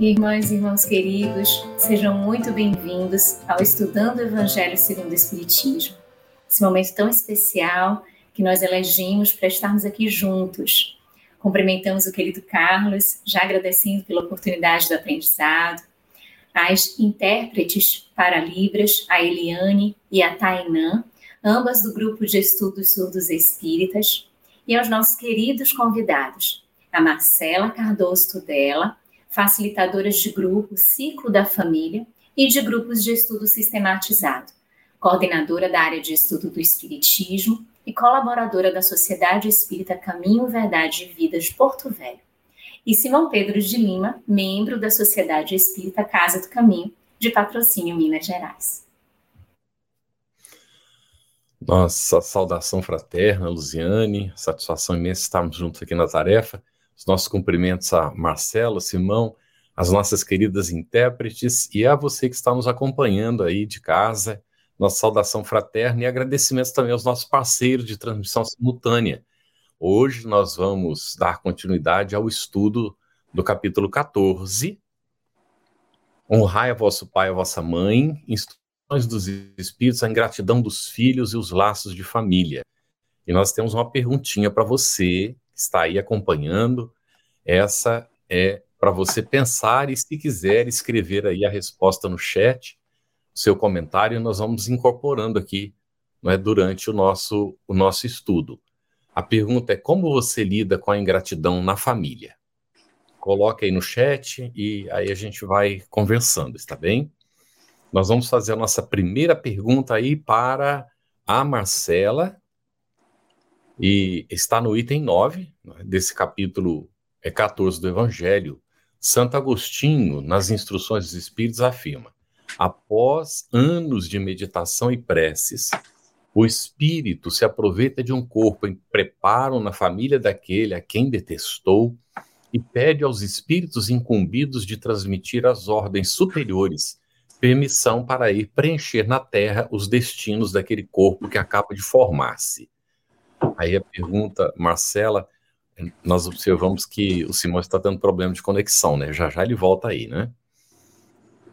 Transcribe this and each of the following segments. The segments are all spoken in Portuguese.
Irmãs e irmãos queridos, sejam muito bem-vindos ao Estudando o Evangelho segundo o Espiritismo. Esse momento tão especial que nós elegimos para estarmos aqui juntos. Cumprimentamos o querido Carlos, já agradecendo pela oportunidade do aprendizado, as intérpretes para Libras, a Eliane e a Tainã, ambas do grupo de estudos surdos espíritas, e aos nossos queridos convidados, a Marcela Cardoso Tudela, facilitadoras de grupo Ciclo da Família e de grupos de estudo sistematizado, coordenadora da área de estudo do Espiritismo e colaboradora da Sociedade Espírita Caminho, Verdade e Vida de Porto Velho. E Simão Pedro de Lima, membro da Sociedade Espírita Casa do Caminho, de patrocínio Minas Gerais. Nossa saudação fraterna, Luziane, satisfação imensa estarmos juntos aqui na tarefa. Os nossos cumprimentos a Marcelo, Simão, as nossas queridas intérpretes e a você que está nos acompanhando aí de casa. Nossa saudação fraterna e agradecimentos também aos nossos parceiros de transmissão simultânea. Hoje nós vamos dar continuidade ao estudo do capítulo 14. Honrai a vosso pai e a vossa mãe, instruções dos espíritos, a ingratidão dos filhos e os laços de família. E nós temos uma perguntinha para você está aí acompanhando. Essa é para você pensar e, se quiser, escrever aí a resposta no chat, o seu comentário, nós vamos incorporando aqui não é, durante o nosso, o nosso estudo. A pergunta é como você lida com a ingratidão na família? Coloque aí no chat e aí a gente vai conversando, está bem? Nós vamos fazer a nossa primeira pergunta aí para a Marcela, e está no item 9 né, desse capítulo é 14 do Evangelho. Santo Agostinho, nas instruções dos Espíritos, afirma: após anos de meditação e preces, o espírito se aproveita de um corpo em preparo na família daquele a quem detestou e pede aos espíritos incumbidos de transmitir às ordens superiores permissão para ir preencher na terra os destinos daquele corpo que acaba de formar-se. Aí a pergunta, Marcela, nós observamos que o Simão está tendo problema de conexão, né? Já já ele volta aí, né?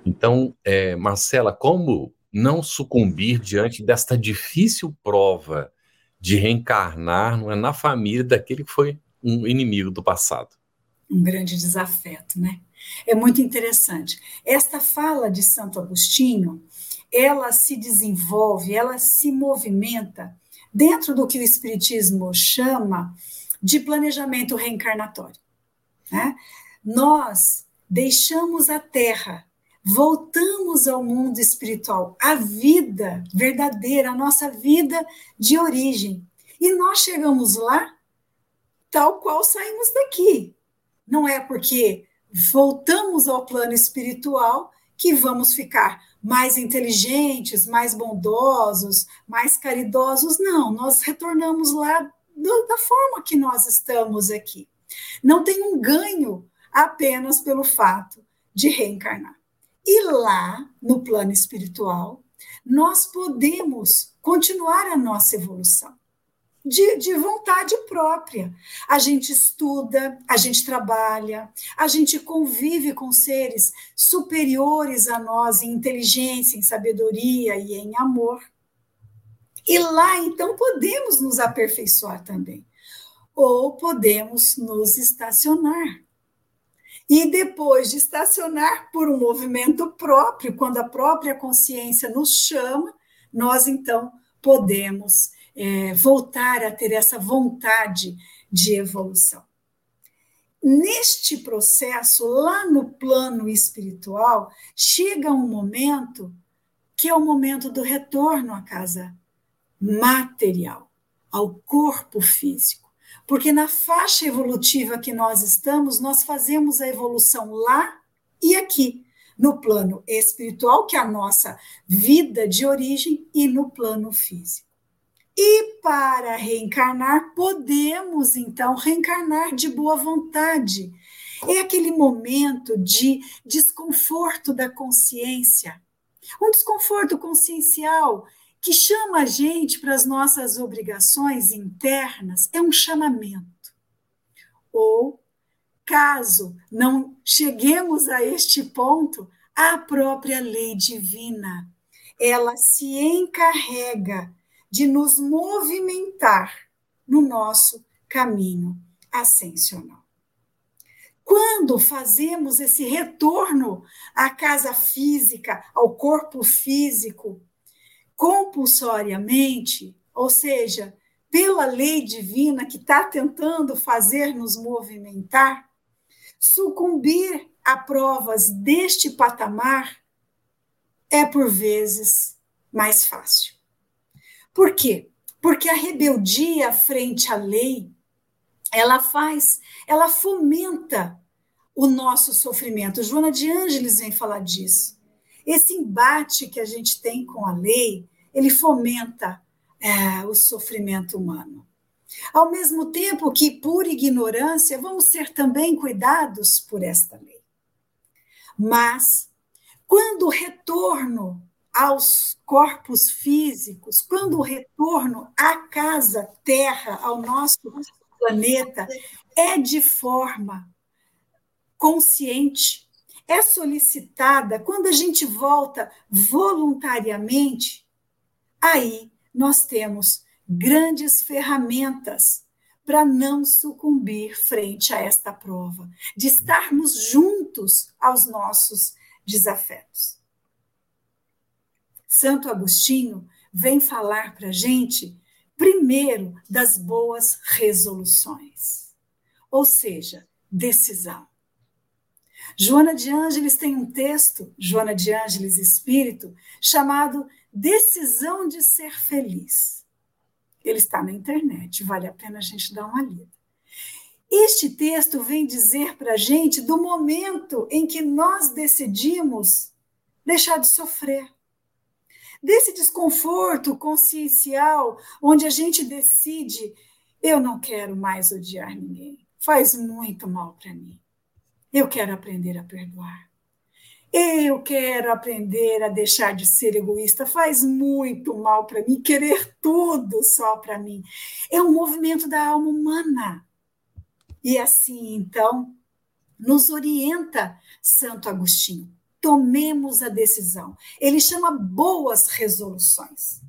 Então, é, Marcela, como não sucumbir diante desta difícil prova de reencarnar não é, na família daquele que foi um inimigo do passado? Um grande desafeto, né? É muito interessante. Esta fala de Santo Agostinho, ela se desenvolve, ela se movimenta dentro do que o Espiritismo chama de planejamento reencarnatório. Né? Nós deixamos a Terra, voltamos ao mundo espiritual, a vida verdadeira, a nossa vida de origem. E nós chegamos lá tal qual saímos daqui. Não é porque voltamos ao plano espiritual que vamos ficar mais inteligentes, mais bondosos, mais caridosos. Não, nós retornamos lá do, da forma que nós estamos aqui. Não tem um ganho apenas pelo fato de reencarnar. E lá, no plano espiritual, nós podemos continuar a nossa evolução de, de vontade própria. A gente estuda, a gente trabalha, a gente convive com seres superiores a nós em inteligência, em sabedoria e em amor. E lá, então, podemos nos aperfeiçoar também. Ou podemos nos estacionar. E depois de estacionar por um movimento próprio, quando a própria consciência nos chama, nós então podemos é, voltar a ter essa vontade de evolução. Neste processo, lá no plano espiritual, chega um momento que é o momento do retorno à casa material, ao corpo físico. Porque na faixa evolutiva que nós estamos, nós fazemos a evolução lá e aqui. no plano espiritual, que é a nossa vida de origem, e no plano físico. E para reencarnar, podemos então reencarnar de boa vontade. É aquele momento de desconforto da consciência, um desconforto consciencial que chama a gente para as nossas obrigações internas, é um chamamento. Ou Caso não cheguemos a este ponto, a própria lei divina, ela se encarrega de nos movimentar no nosso caminho ascensional. Quando fazemos esse retorno à casa física, ao corpo físico, compulsoriamente, ou seja, pela lei divina que está tentando fazer nos movimentar, Sucumbir a provas deste patamar é, por vezes, mais fácil. Por quê? Porque a rebeldia frente à lei, ela faz, ela fomenta o nosso sofrimento. Joana de Ângeles vem falar disso. Esse embate que a gente tem com a lei, ele fomenta é, o sofrimento humano. Ao mesmo tempo que, por ignorância, vamos ser também cuidados por esta lei. Mas, quando o retorno aos corpos físicos, quando o retorno à casa Terra, ao nosso planeta, é de forma consciente, é solicitada, quando a gente volta voluntariamente, aí nós temos grandes ferramentas para não sucumbir frente a esta prova, de estarmos juntos aos nossos desafetos. Santo Agostinho vem falar para a gente, primeiro, das boas resoluções, ou seja, decisão. Joana de Ângeles tem um texto, Joana de Ângeles Espírito, chamado Decisão de Ser Feliz. Ele está na internet, vale a pena a gente dar uma lida. Este texto vem dizer para a gente do momento em que nós decidimos deixar de sofrer. Desse desconforto consciencial, onde a gente decide: eu não quero mais odiar ninguém, faz muito mal para mim. Eu quero aprender a perdoar. Eu quero aprender a deixar de ser egoísta. Faz muito mal para mim querer tudo só para mim. É um movimento da alma humana. E assim, então, nos orienta Santo Agostinho. Tomemos a decisão. Ele chama boas resoluções.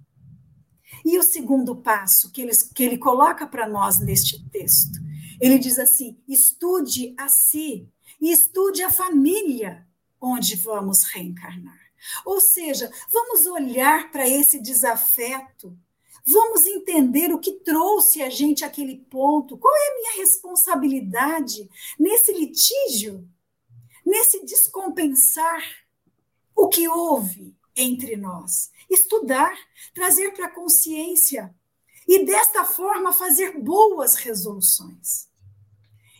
E o segundo passo que ele, que ele coloca para nós neste texto, ele diz assim: estude a si e estude a família onde vamos reencarnar. Ou seja, vamos olhar para esse desafeto, vamos entender o que trouxe a gente àquele ponto, qual é a minha responsabilidade nesse litígio, nesse descompensar o que houve entre nós. Estudar, trazer para a consciência e desta forma fazer boas resoluções.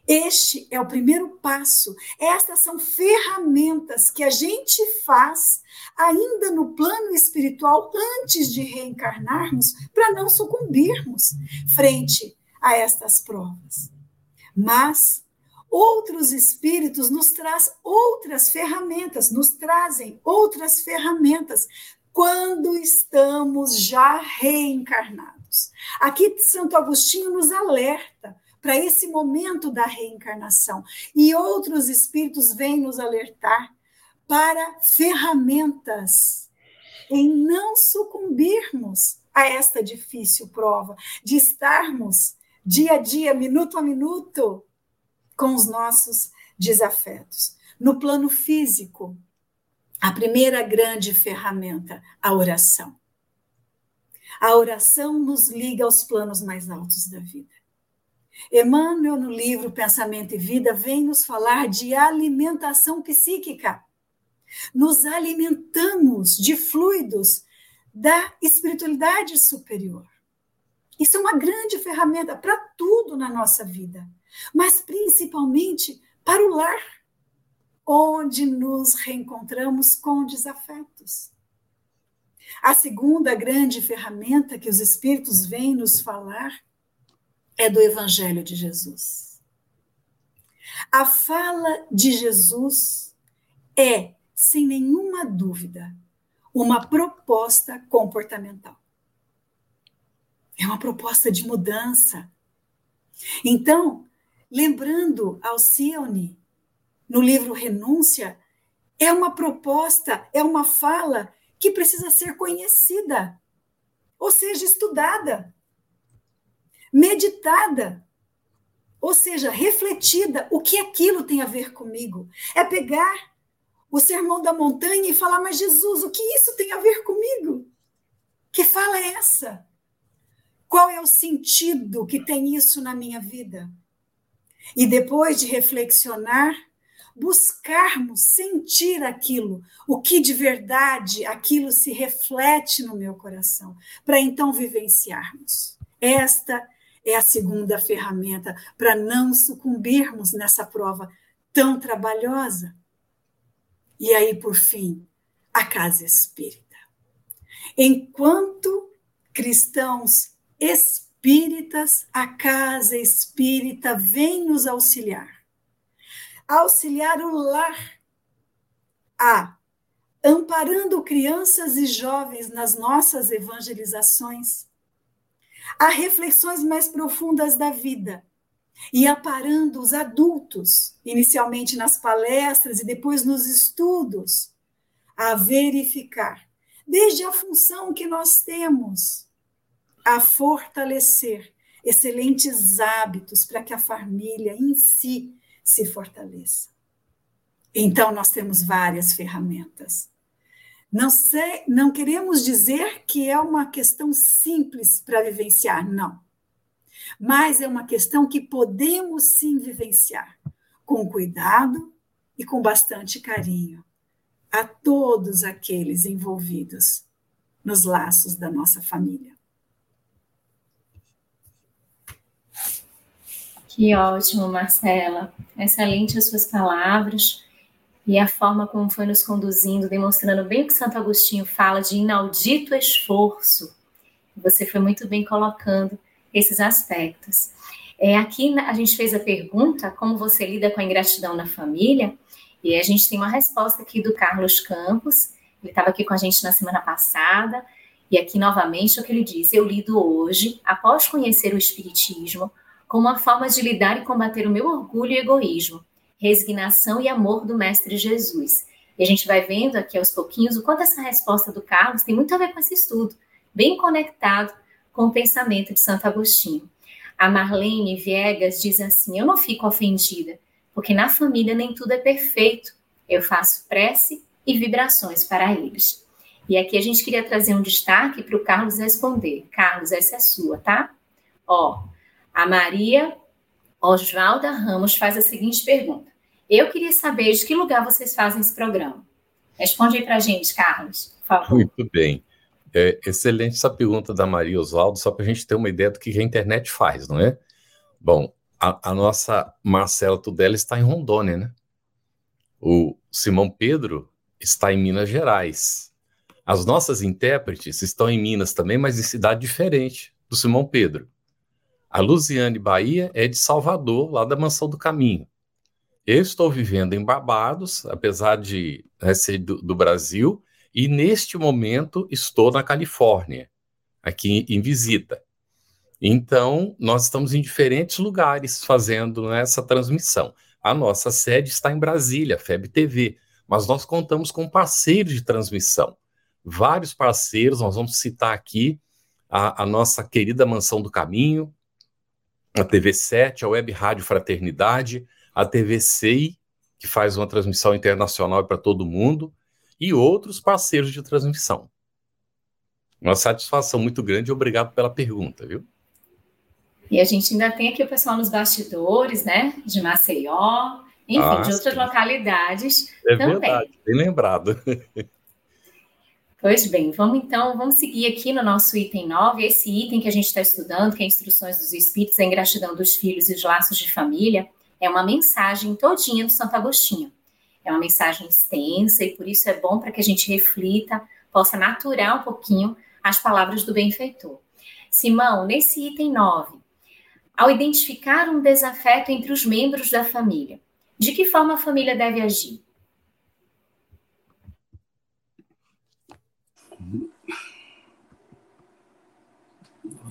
Este é o primeiro passo. Estas são ferramentas que a gente faz ainda no plano espiritual antes de reencarnarmos para não sucumbirmos frente a estas provas. Mas outros espíritos nos traz outras ferramentas, nos trazem outras ferramentas quando estamos já reencarnados. Aqui Santo Agostinho nos alerta para esse momento da reencarnação. E outros espíritos vêm nos alertar para ferramentas em não sucumbirmos a esta difícil prova, de estarmos dia a dia, minuto a minuto, com os nossos desafetos. No plano físico, a primeira grande ferramenta, a oração. A oração nos liga aos planos mais altos da vida. Emmanuel, no livro Pensamento e Vida, vem nos falar de alimentação psíquica. Nos alimentamos de fluidos da espiritualidade superior. Isso é uma grande ferramenta para tudo na nossa vida, mas principalmente para o lar. onde nos reencontramos com desafetos. A segunda grande ferramenta que os Espíritos vêm nos falar é do Evangelho de Jesus. A fala de Jesus é, sem nenhuma dúvida, uma proposta comportamental. É uma proposta de mudança. Então, lembrando Alcione, no livro Renúncia, é uma proposta, é uma fala que precisa ser conhecida, ou seja, estudada, meditada, ou seja, refletida. O que aquilo tem a ver comigo? É pegar o sermão da montanha e falar, mas Jesus, o que isso tem a ver comigo? Que fala é essa? Qual é o sentido que tem isso na minha vida? E depois de reflexionar, buscarmos sentir aquilo, o que de verdade aquilo se reflete no meu coração, para então vivenciarmos. Esta é a segunda ferramenta para não sucumbirmos nessa prova tão trabalhosa. E aí, por fim, a casa espírita. Enquanto cristãos espíritas, a casa espírita vem nos auxiliar. Auxiliar o lar a amparando crianças e jovens nas nossas evangelizações, a reflexões mais profundas da vida e aparando os adultos, inicialmente nas palestras e depois nos estudos, a verificar, desde a função que nós temos, a fortalecer excelentes hábitos para que a família em si se fortaleça. Então, nós temos várias ferramentas. Não, sei, não queremos dizer que é uma questão simples para vivenciar, não. Mas é uma questão que podemos sim vivenciar, com cuidado e com bastante carinho, a todos aqueles envolvidos nos laços da nossa família. Que ótimo, Marcela. Excelente as suas palavras e a forma como foi nos conduzindo, demonstrando bem o que Santo Agostinho fala de inaudito esforço. Você foi muito bem colocando esses aspectos. É, aqui a gente fez a pergunta como você lida com a ingratidão na família, e a gente tem uma resposta aqui do Carlos Campos, ele estava aqui com a gente na semana passada, e aqui novamente o que ele diz: Eu lido hoje, após conhecer o Espiritismo, como uma forma de lidar e combater o meu orgulho e egoísmo, resignação e amor do Mestre Jesus. E a gente vai vendo aqui aos pouquinhos o quanto essa resposta do Carlos tem muito a ver com esse estudo, bem conectado com o pensamento de Santo Agostinho. A Marlene Viegas diz assim: Eu não fico ofendida, porque na família nem tudo é perfeito. Eu faço prece e vibrações para eles. E aqui a gente queria trazer um destaque para o Carlos responder. Carlos, essa é sua, tá? Ó, a Maria Osvalda Ramos faz a seguinte pergunta: Eu queria saber de que lugar vocês fazem esse programa. Responde aí para gente, Carlos, por favor. Muito bem. É excelente essa pergunta da Maria Osvaldo, só para a gente ter uma ideia do que a internet faz, não é? Bom, a, a nossa Marcela Tudela está em Rondônia, né? O Simão Pedro está em Minas Gerais. As nossas intérpretes estão em Minas também, mas em cidade diferente do Simão Pedro. A Luziane Bahia é de Salvador, lá da Mansão do Caminho. Eu estou vivendo em Barbados, apesar de né, ser do, do, Brasil, e neste momento estou na Califórnia, aqui em visita. Então, nós estamos em diferentes lugares fazendo né, essa transmissão. A nossa sede está em Brasília, FEB TV, mas nós contamos com parceiros de transmissão. Vários parceiros, nós vamos citar aqui a, a nossa querida Mansão do Caminho, a TV7, a Web Rádio Fraternidade, a TV SEI, que faz uma transmissão internacional para todo mundo, e outros parceiros de transmissão. Uma satisfação muito grande e obrigado pela pergunta, viu? E a gente ainda tem aqui o pessoal nos bastidores, né? De Maceió, enfim, ah, de outras sim. localidades é também. Verdade, bem lembrado. Pois bem, vamos então, vamos seguir aqui no nosso item 9, esse item que a gente está estudando, que é Instruções dos Espíritos, a ingratidão dos filhos e os laços de família, é uma mensagem todinha do Santo Agostinho. É uma mensagem extensa e por isso é bom para que a gente reflita, possa maturar um pouquinho as palavras do benfeitor. Simão, nesse item 9, ao identificar um desafeto entre os membros da família, de que forma a família deve agir?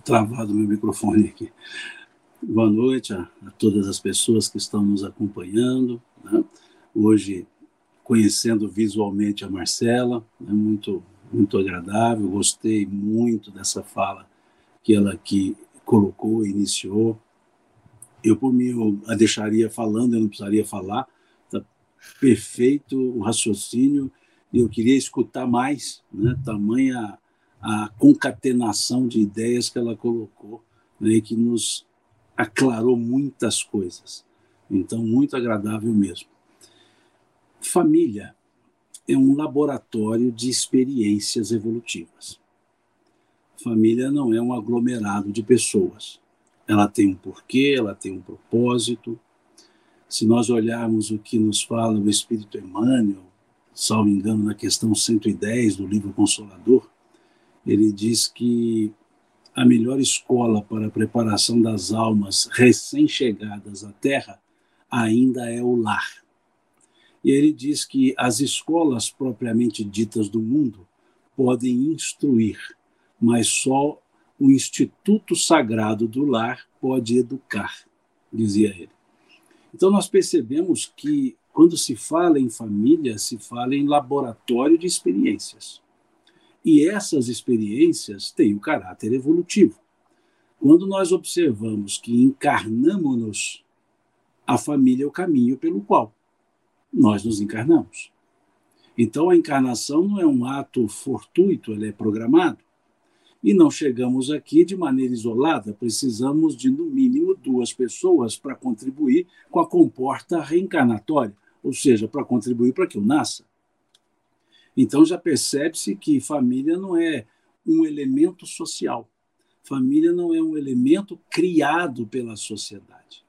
Travado meu microfone aqui. Boa noite a, a, todas as pessoas que estão nos acompanhando. Né? Hoje, conhecendo visualmente a Marcela, é né? muito, muito agradável. Gostei muito dessa fala que ela aqui colocou, iniciou. Eu, por mim, eu a deixaria falando, eu não precisaria falar. Está perfeito o raciocínio. Eu queria escutar mais, né? tamanha a concatenação de ideias que ela colocou, né, que nos aclarou muitas coisas. Então, muito agradável mesmo. Família é um laboratório de experiências evolutivas. Família não é um aglomerado de pessoas. Ela tem um porquê, ela tem um propósito. Se nós olharmos o que nos fala o Espírito Emmanuel, salvo engano, na questão 110 do livro Consolador, ele diz que a melhor escola para a preparação das almas recém-chegadas à Terra ainda é o lar. E ele diz que as escolas propriamente ditas do mundo podem instruir, mas só o Instituto Sagrado do Lar pode educar, dizia ele. Então nós percebemos que quando se fala em família, se fala em laboratório de experiências. E essas experiências têm o um caráter evolutivo. Quando nós observamos que encarnamos-nos, a família é o caminho pelo qual nós nos encarnamos. Então, a encarnação não é um ato fortuito, ela é programado. E não chegamos aqui de maneira isolada, precisamos de, no mínimo, duas pessoas para contribuir com a comporta reencarnatória, ou seja, para contribuir para que eu nasça. Então já percebe-se que família não é um elemento social. Família não é um elemento criado pela sociedade.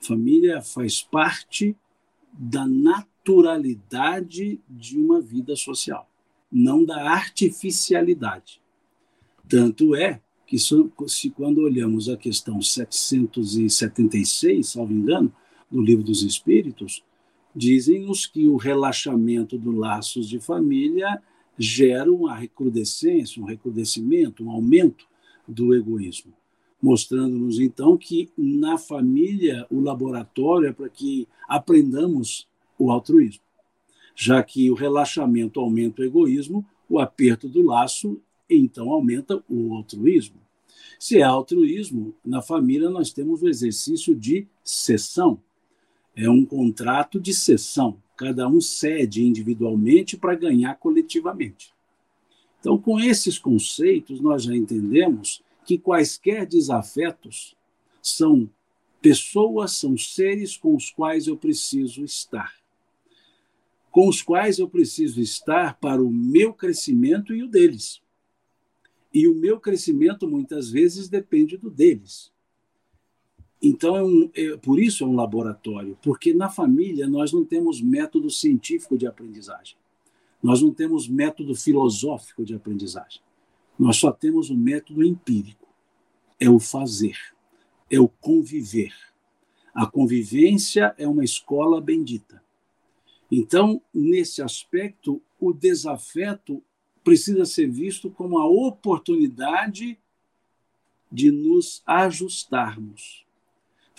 Família faz parte da naturalidade de uma vida social, não da artificialidade. Tanto é que, se quando olhamos a questão 776, salvo engano, do Livro dos Espíritos, dizem-nos que o relaxamento dos laços de família gera uma recrudescência, um recrudescimento, um aumento do egoísmo, mostrando-nos então que na família o laboratório é para que aprendamos o altruísmo, já que o relaxamento aumenta o egoísmo, o aperto do laço então aumenta o altruísmo. Se é altruísmo, na família nós temos o exercício de cessão, é um contrato de cessão. Cada um cede individualmente para ganhar coletivamente. Então, com esses conceitos, nós já entendemos que quaisquer desafetos são pessoas, são seres com os quais eu preciso estar. Com os quais eu preciso estar para o meu crescimento e o deles. E o meu crescimento muitas vezes depende do deles. Então, é um, é, por isso é um laboratório, porque na família nós não temos método científico de aprendizagem, nós não temos método filosófico de aprendizagem, nós só temos o um método empírico é o fazer, é o conviver. A convivência é uma escola bendita. Então, nesse aspecto, o desafeto precisa ser visto como a oportunidade de nos ajustarmos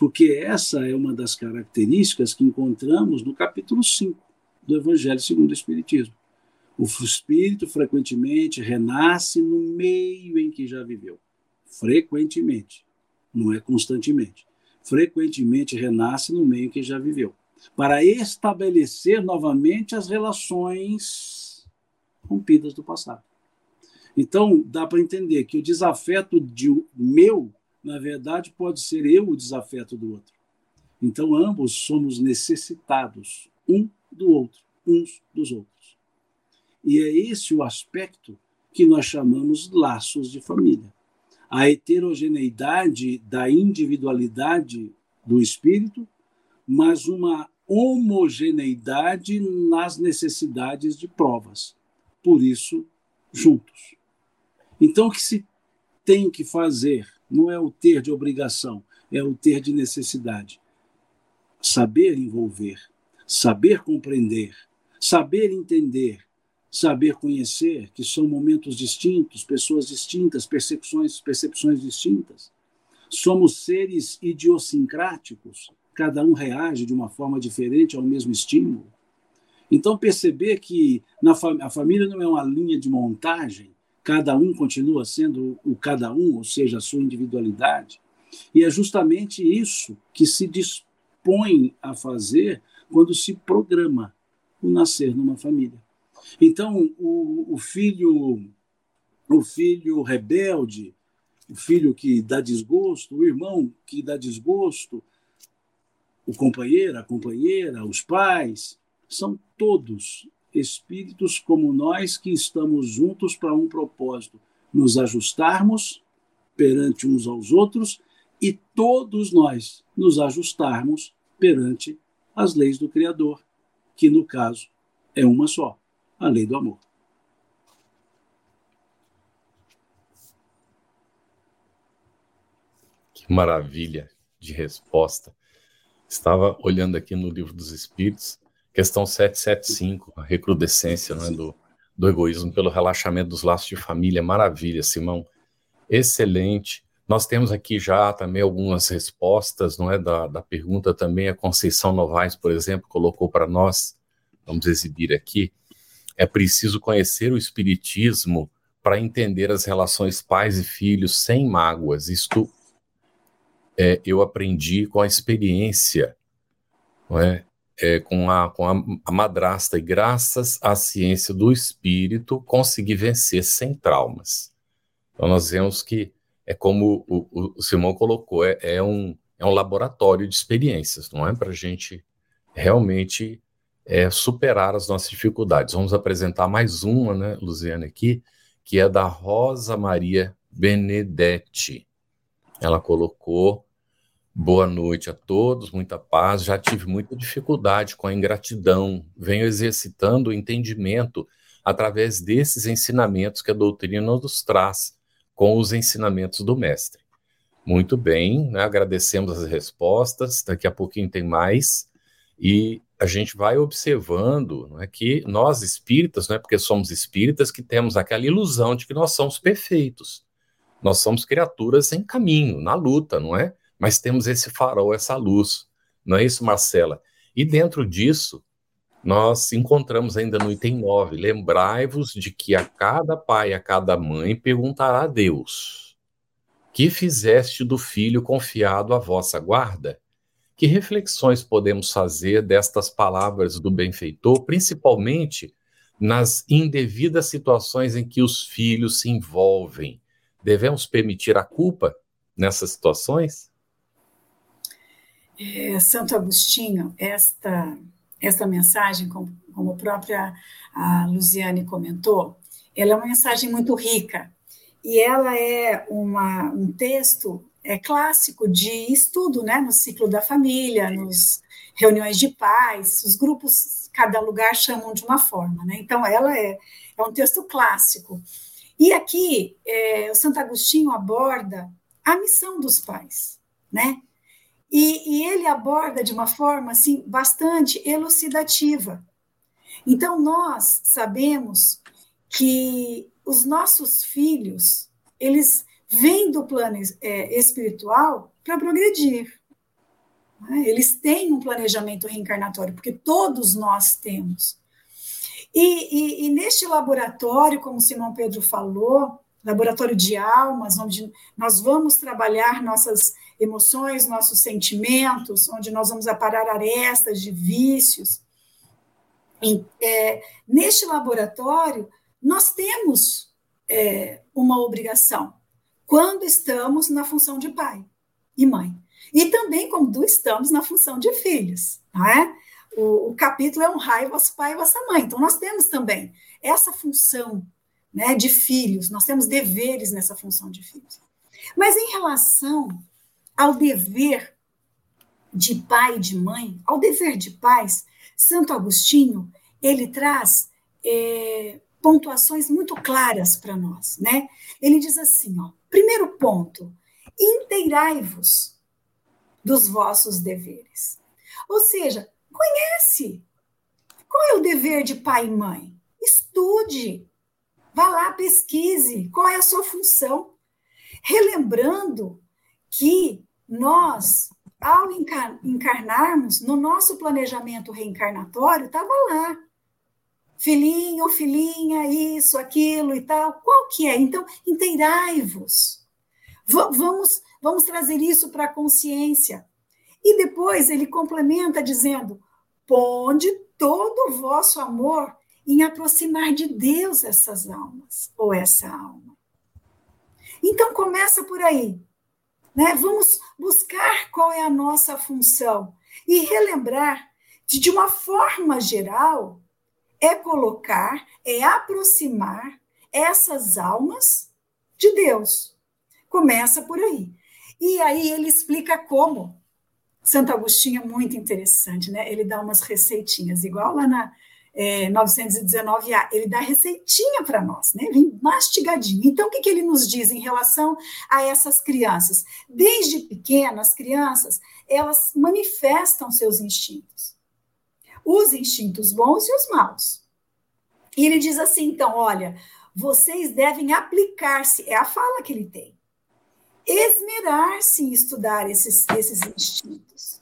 porque essa é uma das características que encontramos no capítulo 5 do Evangelho segundo o Espiritismo. O espírito frequentemente renasce no meio em que já viveu. Frequentemente, não é constantemente. Frequentemente renasce no meio em que já viveu, para estabelecer novamente as relações rompidas do passado. Então, dá para entender que o desafeto de meu na verdade, pode ser eu o desafeto do outro. Então, ambos somos necessitados um do outro, uns dos outros. E é esse o aspecto que nós chamamos laços de família. A heterogeneidade da individualidade do espírito, mas uma homogeneidade nas necessidades de provas. Por isso, juntos. Então, o que se tem que fazer não é o ter de obrigação, é o ter de necessidade. Saber envolver, saber compreender, saber entender, saber conhecer, que são momentos distintos, pessoas distintas, percepções, percepções distintas. Somos seres idiosincráticos, cada um reage de uma forma diferente ao mesmo estímulo. Então, perceber que na a família não é uma linha de montagem, cada um continua sendo o cada um, ou seja, a sua individualidade. E é justamente isso que se dispõe a fazer quando se programa o nascer numa família. Então, o, o filho o filho rebelde, o filho que dá desgosto, o irmão que dá desgosto, o companheiro, a companheira, os pais, são todos espíritos como nós que estamos juntos para um propósito, nos ajustarmos perante uns aos outros e todos nós nos ajustarmos perante as leis do Criador, que no caso é uma só, a lei do amor. Que maravilha de resposta. Estava olhando aqui no livro dos Espíritos, questão 775, a recrudescência né, do, do egoísmo pelo relaxamento dos laços de família. Maravilha, Simão. Excelente. Nós temos aqui já também algumas respostas, não é, da, da pergunta também. A Conceição Novaes, por exemplo, colocou para nós, vamos exibir aqui, é preciso conhecer o Espiritismo para entender as relações pais e filhos sem mágoas. Isto é, eu aprendi com a experiência, não é? É, com, a, com a, a, madrasta, e graças à ciência do espírito, consegui vencer sem traumas. Então, nós vemos que é como o, o Simão colocou, é, é, um, é um laboratório de experiências, não é? Para a gente realmente é, superar as nossas dificuldades. Vamos apresentar mais uma, né, Luziane, aqui, que é da Rosa Maria Benedetti. Ela colocou: Boa noite a todos, muita paz. Já tive muita dificuldade com a ingratidão. Venho exercitando o entendimento através desses ensinamentos que a doutrina nos traz com os ensinamentos do mestre. Muito bem, né? agradecemos as respostas. Daqui a pouquinho tem mais. E a gente vai observando não é, que nós espíritas, não é porque somos espíritas, que temos aquela ilusão de que nós somos perfeitos. Nós somos criaturas em caminho, na luta, não é? Mas temos esse farol, essa luz. Não é isso, Marcela? E dentro disso, nós encontramos ainda no item 9: lembrai-vos de que a cada pai, a cada mãe perguntará a Deus: Que fizeste do filho confiado à vossa guarda? Que reflexões podemos fazer destas palavras do benfeitor, principalmente nas indevidas situações em que os filhos se envolvem? Devemos permitir a culpa nessas situações? É, Santo Agostinho, esta esta mensagem, como, como a própria a Luziane comentou, ela é uma mensagem muito rica e ela é uma, um texto é clássico de estudo, né, no ciclo da família, nos reuniões de pais, os grupos, cada lugar chamam de uma forma, né? Então ela é, é um texto clássico. E aqui é, o Santo Agostinho aborda a missão dos pais, né? E, e ele aborda de uma forma assim bastante elucidativa. Então nós sabemos que os nossos filhos eles vêm do plano é, espiritual para progredir. Né? Eles têm um planejamento reencarnatório, porque todos nós temos. E, e, e, neste laboratório, como Simão Pedro falou, laboratório de almas, onde nós vamos trabalhar nossas emoções, nossos sentimentos, onde nós vamos aparar arestas de vícios. E, é, neste laboratório, nós temos é, uma obrigação quando estamos na função de pai e mãe. E também quando estamos na função de filhos. Não é? o, o capítulo é honrar vosso pai e vossa mãe. Então, nós temos também essa função né, de filhos, nós temos deveres nessa função de filhos. Mas em relação ao dever de pai e de mãe, ao dever de pais, Santo Agostinho ele traz é, pontuações muito claras para nós, né? Ele diz assim, ó, primeiro ponto, inteirai-vos dos vossos deveres. Ou seja, conhece. Qual é o dever de pai e mãe? Estude. Vá lá, pesquise qual é a sua função. Relembrando que nós, ao encarnarmos, no nosso planejamento reencarnatório, estava lá. Filhinho, filhinha, isso, aquilo e tal. Qual que é? Então, inteirai-vos. Vamos, vamos trazer isso para a consciência. E depois ele complementa dizendo: ponde todo o vosso amor em aproximar de Deus essas almas, ou essa alma. Então começa por aí. Né? Vamos buscar qual é a nossa função e relembrar que, de uma forma geral, é colocar, é aproximar essas almas de Deus. Começa por aí. E aí ele explica como. Santo Agostinho é muito interessante, né? Ele dá umas receitinhas, igual lá na é, 919A, ele dá receitinha para nós, né? Vem mastigadinho. Então, o que, que ele nos diz em relação a essas crianças? Desde pequenas, crianças, elas manifestam seus instintos. Os instintos bons e os maus. E ele diz assim, então, olha, vocês devem aplicar-se, é a fala que ele tem, esmerar-se em estudar esses, esses instintos.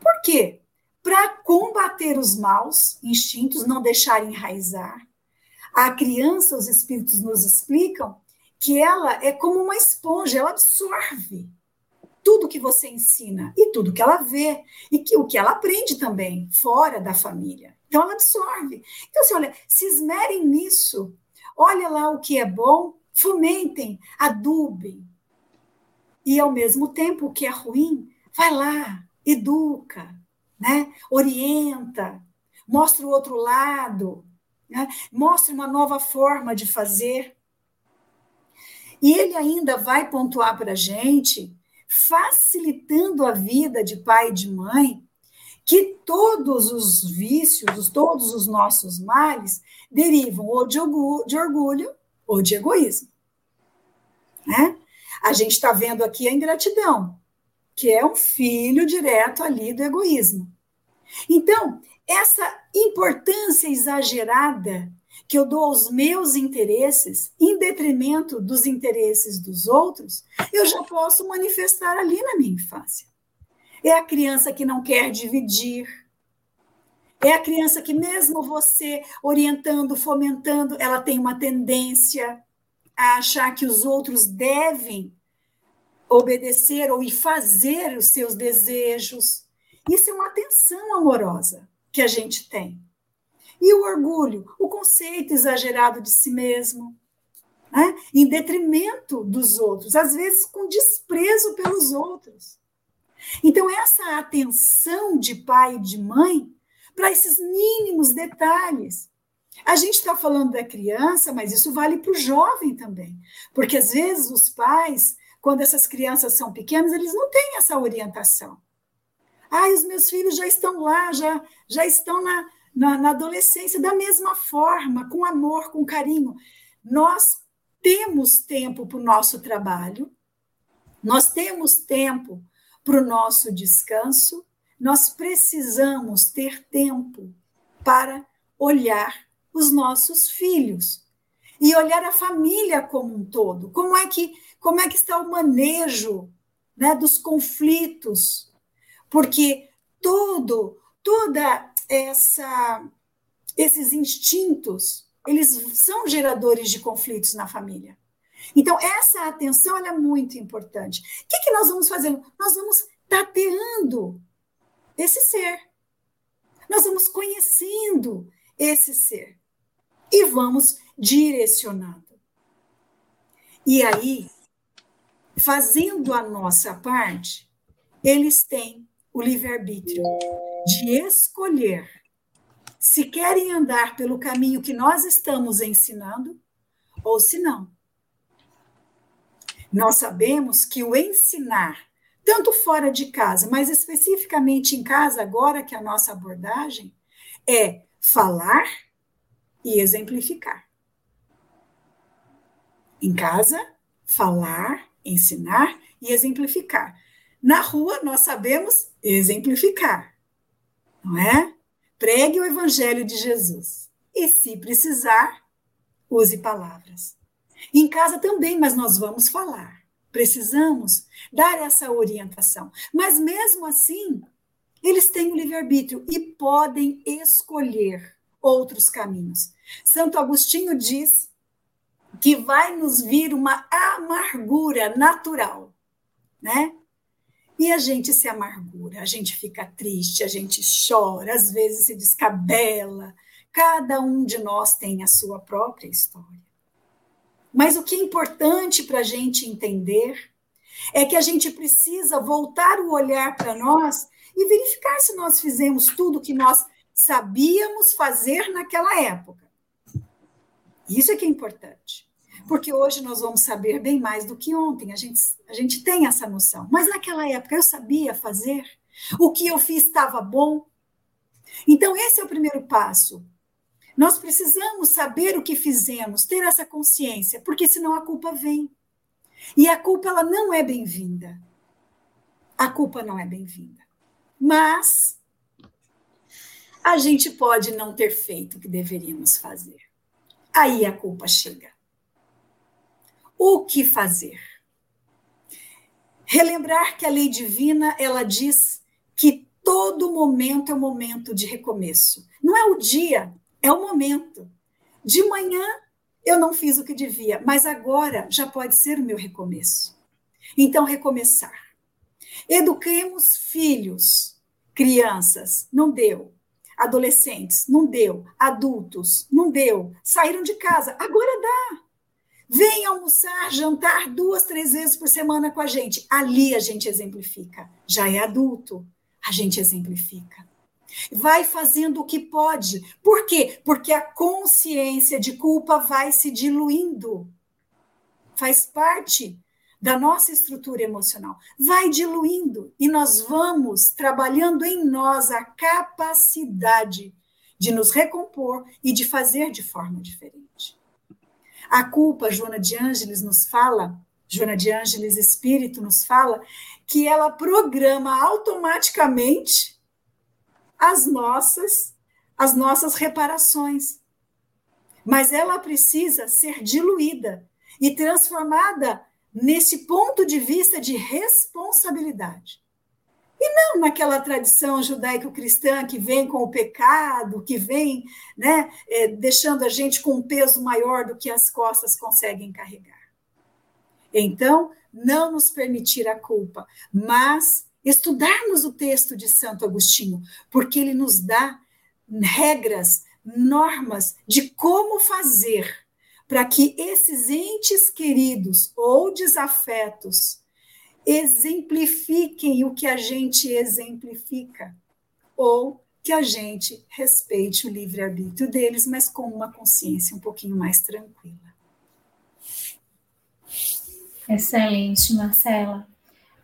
Por quê? Para combater os maus instintos, não deixar enraizar. A criança, os espíritos nos explicam que ela é como uma esponja, ela absorve tudo que você ensina e tudo que ela vê e que, o que ela aprende também fora da família. Então ela absorve. Então, assim, olha, se esmerem nisso, olha lá o que é bom, fomentem, adubem. E ao mesmo tempo, o que é ruim, vai lá, educa, né? orienta, mostra o outro lado, né? mostra uma nova forma de fazer. E ele ainda vai pontuar para a gente, facilitando a vida de pai e de mãe, que todos os vícios, todos os nossos males, derivam ou de orgulho, ou de egoísmo. Né? A gente está vendo aqui a ingratidão que é um filho direto ali do egoísmo. Então, essa importância exagerada que eu dou aos meus interesses, em detrimento dos interesses dos outros, eu já posso manifestar ali na minha infância. É a criança que não quer dividir. É a criança que, mesmo você orientando, fomentando, ela tem uma tendência a achar que os outros devem obedecer ou fazer os seus desejos. Isso é uma atenção amorosa que a gente tem. E o orgulho, o conceito exagerado de si mesmo, né? em detrimento dos outros, às vezes com desprezo pelos outros. Então, essa atenção de pai e de mãe para esses mínimos detalhes. A gente está falando da criança, mas isso vale para o jovem também, porque às vezes os pais quando essas crianças são pequenas, eles não têm essa orientação. Ah, os meus filhos já estão lá, já, já estão na, na, na adolescência da mesma forma, com amor, com carinho. Nós temos tempo para o nosso trabalho, nós temos tempo para o nosso descanso, nós precisamos ter tempo para olhar os nossos filhos e olhar a família como um todo. Como é que como é que está o manejo né, dos conflitos, porque todo, toda essa esses instintos, eles são geradores de conflitos na família. Então, essa atenção é muito importante. O que, que nós vamos fazendo? Nós vamos tateando esse ser. Nós vamos conhecendo esse ser. E vamos direcionando. E aí, fazendo a nossa parte, eles têm o livre-arbítrio de escolher se querem andar pelo caminho que nós estamos ensinando ou se não. Nós sabemos que o ensinar tanto fora de casa, mas especificamente em casa, agora que a nossa abordagem é falar e exemplificar. Em casa, falar, ensinar e exemplificar. Na rua, nós sabemos exemplificar, não é? Pregue o evangelho de Jesus. E se precisar, use palavras. Em casa também, mas nós vamos falar. Precisamos dar essa orientação. Mas mesmo assim, eles têm o livre-arbítrio e podem escolher outros caminhos. Santo Agostinho diz que vai nos vir uma amargura natural, né? E a gente se amargura, a gente fica triste, a gente chora, às vezes se descabela. Cada um de nós tem a sua própria história. Mas o que é importante para a gente entender é que a gente precisa voltar o olhar para nós e verificar se nós fizemos tudo o que nós sabíamos fazer naquela época. Isso é que é importante porque hoje nós vamos saber bem mais do que ontem, a gente, a gente tem essa noção. Mas naquela época eu sabia fazer, o que eu fiz estava bom. Então, esse é o primeiro passo. Nós precisamos saber o que fizemos, ter essa consciência, porque senão a culpa vem. E a culpa ela não é bem-vinda. A culpa não é bem-vinda. Mas a gente pode não ter feito o que deveríamos fazer. Aí a culpa chega o que fazer. Relembrar que a lei divina, ela diz que todo momento é um momento de recomeço. Não é o dia, é o momento. De manhã eu não fiz o que devia, mas agora já pode ser o meu recomeço. Então, recomeçar. Eduquemos filhos, crianças, não deu. Adolescentes, não deu. Adultos, não deu. Saíram de casa, agora dá. Vem almoçar, jantar duas, três vezes por semana com a gente. Ali a gente exemplifica. Já é adulto, a gente exemplifica. Vai fazendo o que pode. Por quê? Porque a consciência de culpa vai se diluindo. Faz parte da nossa estrutura emocional. Vai diluindo e nós vamos trabalhando em nós a capacidade de nos recompor e de fazer de forma diferente. A culpa, Joana de Ângeles nos fala, Joana de Ângeles Espírito nos fala, que ela programa automaticamente as nossas as nossas reparações. Mas ela precisa ser diluída e transformada nesse ponto de vista de responsabilidade. E não naquela tradição judaico-cristã que vem com o pecado, que vem né, é, deixando a gente com um peso maior do que as costas conseguem carregar. Então, não nos permitir a culpa, mas estudarmos o texto de Santo Agostinho, porque ele nos dá regras, normas de como fazer para que esses entes queridos ou desafetos exemplifiquem o que a gente exemplifica, ou que a gente respeite o livre-arbítrio deles, mas com uma consciência um pouquinho mais tranquila. Excelente, Marcela.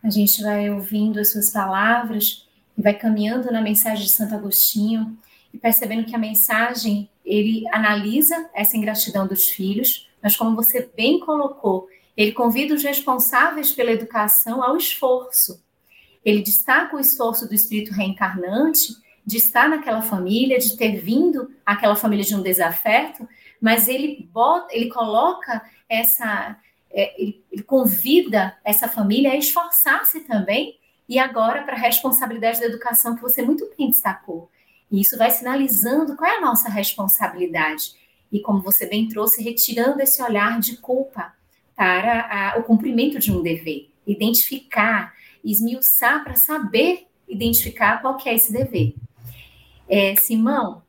A gente vai ouvindo as suas palavras e vai caminhando na mensagem de Santo Agostinho e percebendo que a mensagem ele analisa essa ingratidão dos filhos, mas como você bem colocou, ele convida os responsáveis pela educação ao esforço. Ele destaca o esforço do espírito reencarnante de estar naquela família, de ter vindo aquela família de um desafeto, mas ele bota, ele coloca essa, é, ele convida essa família a esforçar-se também e agora para a responsabilidade da educação que você muito bem destacou. E isso vai sinalizando qual é a nossa responsabilidade. E como você bem trouxe, retirando esse olhar de culpa para a, o cumprimento de um dever, identificar, esmiuçar para saber identificar qual que é esse dever. É, Simão,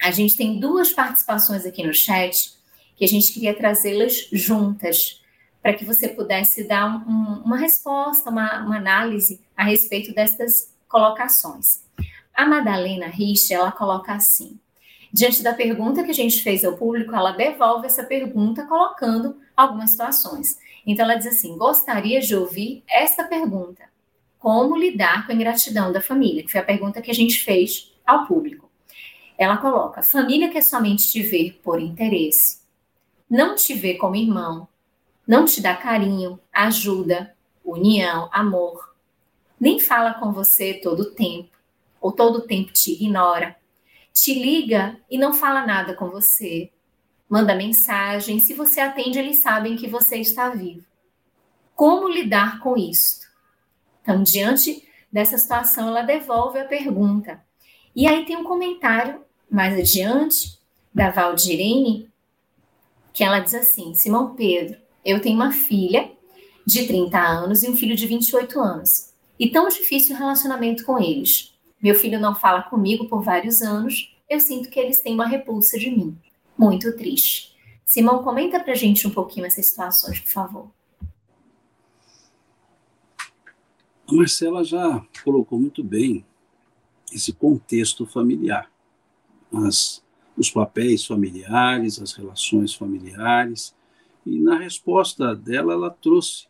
a gente tem duas participações aqui no chat que a gente queria trazê-las juntas para que você pudesse dar um, uma resposta, uma, uma, análise a respeito destas colocações. A Madalena Rich, ela coloca assim: diante da pergunta que a gente fez ao público, ela devolve essa pergunta colocando algumas situações. Então ela diz assim: gostaria de ouvir esta pergunta. como lidar com a ingratidão da família, que foi a pergunta que a gente fez ao público. Ela coloca: família quer somente te ver por interesse, não te vê como irmão, não te dá carinho, ajuda, união, amor, nem fala com você todo o tempo, ou todo o tempo te ignora, te liga e não fala nada com você, manda mensagem, se você atende, eles sabem que você está vivo. Como lidar com isso? Então, diante dessa situação, ela devolve a pergunta. E aí tem um comentário mais adiante da Valdirene, que ela diz assim: Simão Pedro, eu tenho uma filha de 30 anos e um filho de 28 anos. E tão difícil o relacionamento com eles. Meu filho não fala comigo por vários anos, eu sinto que eles têm uma repulsa de mim. Muito triste. Simão, comenta pra gente um pouquinho essas situações, por favor. A Marcela já colocou muito bem esse contexto familiar, as, os papéis familiares, as relações familiares, e na resposta dela, ela trouxe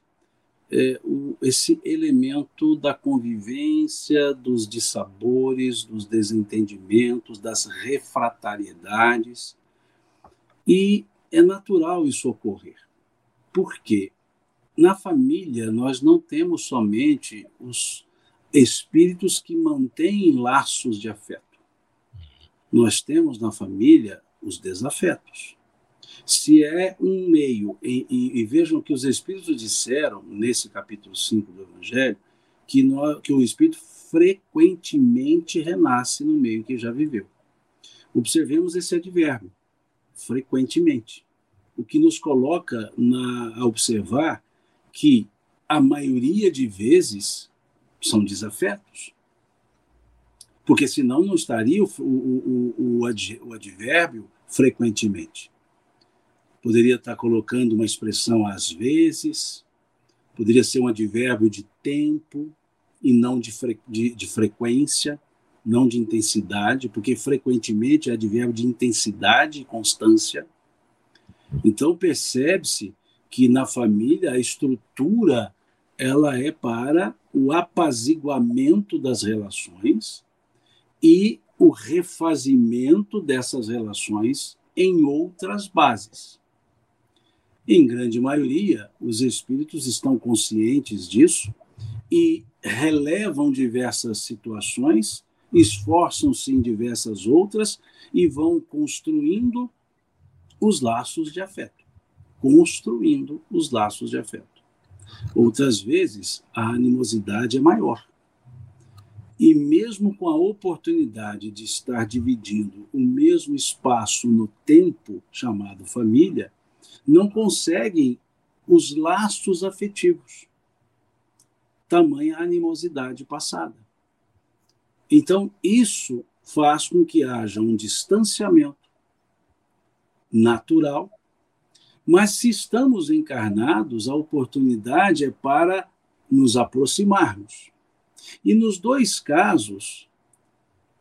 é, o, esse elemento da convivência, dos dissabores, dos desentendimentos, das refratariedades, e é natural isso ocorrer. Por quê? Na família, nós não temos somente os espíritos que mantêm laços de afeto. Nós temos na família os desafetos. Se é um meio, e, e, e vejam que os espíritos disseram nesse capítulo 5 do Evangelho, que, nós, que o espírito frequentemente renasce no meio que já viveu. Observemos esse advérbio, frequentemente. O que nos coloca na, a observar que a maioria de vezes são desafetos. Porque senão não estaria o, o, o, o advérbio frequentemente. Poderia estar colocando uma expressão às vezes, poderia ser um advérbio de tempo e não de, fre, de, de frequência, não de intensidade, porque frequentemente é advérbio de intensidade e constância. Então percebe-se que na família a estrutura ela é para o apaziguamento das relações e o refazimento dessas relações em outras bases. Em grande maioria, os espíritos estão conscientes disso e relevam diversas situações, esforçam-se em diversas outras e vão construindo os laços de afeto construindo os laços de afeto. Outras vezes, a animosidade é maior. E mesmo com a oportunidade de estar dividindo o mesmo espaço no tempo chamado família, não conseguem os laços afetivos. Tamanha animosidade passada. Então, isso faz com que haja um distanciamento natural mas se estamos encarnados, a oportunidade é para nos aproximarmos. E nos dois casos,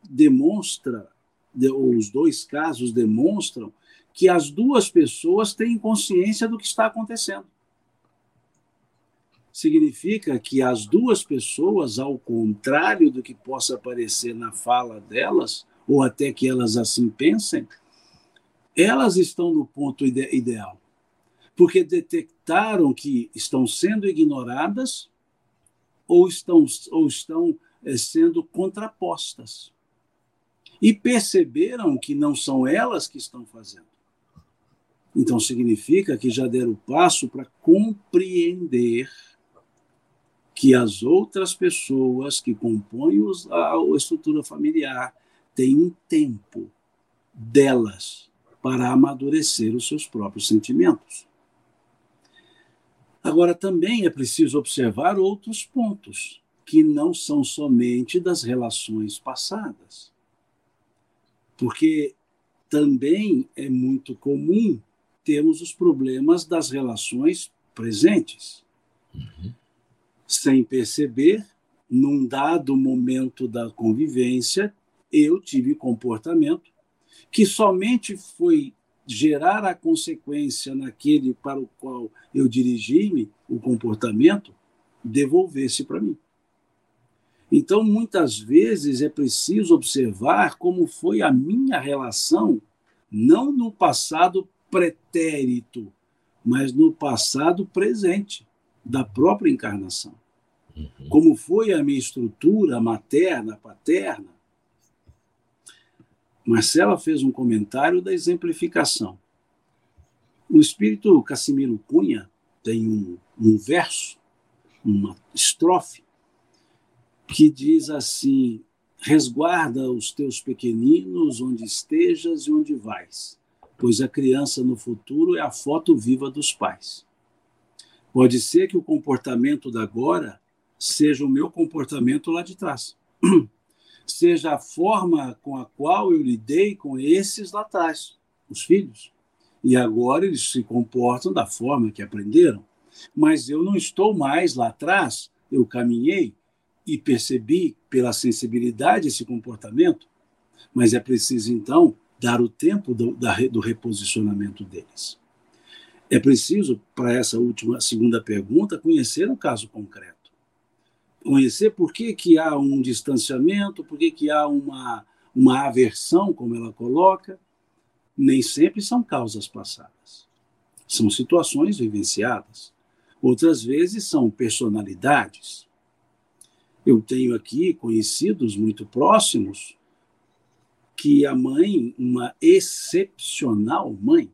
demonstra, os dois casos demonstram que as duas pessoas têm consciência do que está acontecendo. Significa que as duas pessoas, ao contrário do que possa aparecer na fala delas, ou até que elas assim pensem, elas estão no ponto ide ideal porque detectaram que estão sendo ignoradas ou estão, ou estão é, sendo contrapostas. E perceberam que não são elas que estão fazendo. Então significa que já deram o passo para compreender que as outras pessoas que compõem os, a, a estrutura familiar têm um tempo delas para amadurecer os seus próprios sentimentos. Agora, também é preciso observar outros pontos, que não são somente das relações passadas. Porque também é muito comum termos os problemas das relações presentes. Uhum. Sem perceber, num dado momento da convivência, eu tive comportamento que somente foi gerar a consequência naquele para o qual eu dirigi-me, o comportamento, devolvesse para mim. Então, muitas vezes é preciso observar como foi a minha relação, não no passado pretérito, mas no passado presente da própria encarnação. Uhum. Como foi a minha estrutura materna, paterna. Marcela fez um comentário da exemplificação. O espírito Cassimiro Cunha tem um, um verso, uma estrofe, que diz assim: resguarda os teus pequeninos onde estejas e onde vais, pois a criança no futuro é a foto viva dos pais. Pode ser que o comportamento da agora seja o meu comportamento lá de trás. seja a forma com a qual eu lidei com esses lá atrás, os filhos. E agora eles se comportam da forma que aprenderam. Mas eu não estou mais lá atrás, eu caminhei e percebi pela sensibilidade esse comportamento, mas é preciso então dar o tempo do, da, do reposicionamento deles. É preciso, para essa última segunda pergunta, conhecer o caso concreto. Conhecer por que, que há um distanciamento, por que, que há uma, uma aversão, como ela coloca. Nem sempre são causas passadas. São situações vivenciadas. Outras vezes são personalidades, eu tenho aqui conhecidos muito próximos que a mãe, uma excepcional mãe,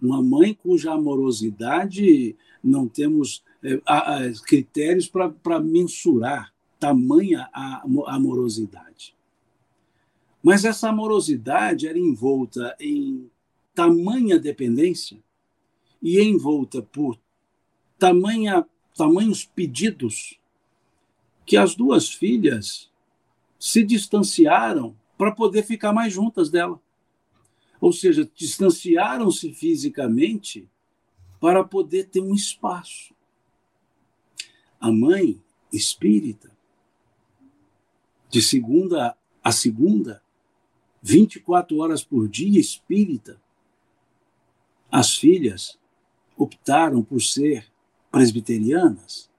uma mãe cuja amorosidade não temos critérios para mensurar tamanha amorosidade. Mas essa amorosidade era envolta em tamanha dependência e envolta por tamanha, tamanhos pedidos que as duas filhas se distanciaram para poder ficar mais juntas dela. Ou seja, distanciaram-se fisicamente para poder ter um espaço. A mãe espírita, de segunda a segunda, 24 horas por dia espírita, as filhas optaram por ser presbiterianas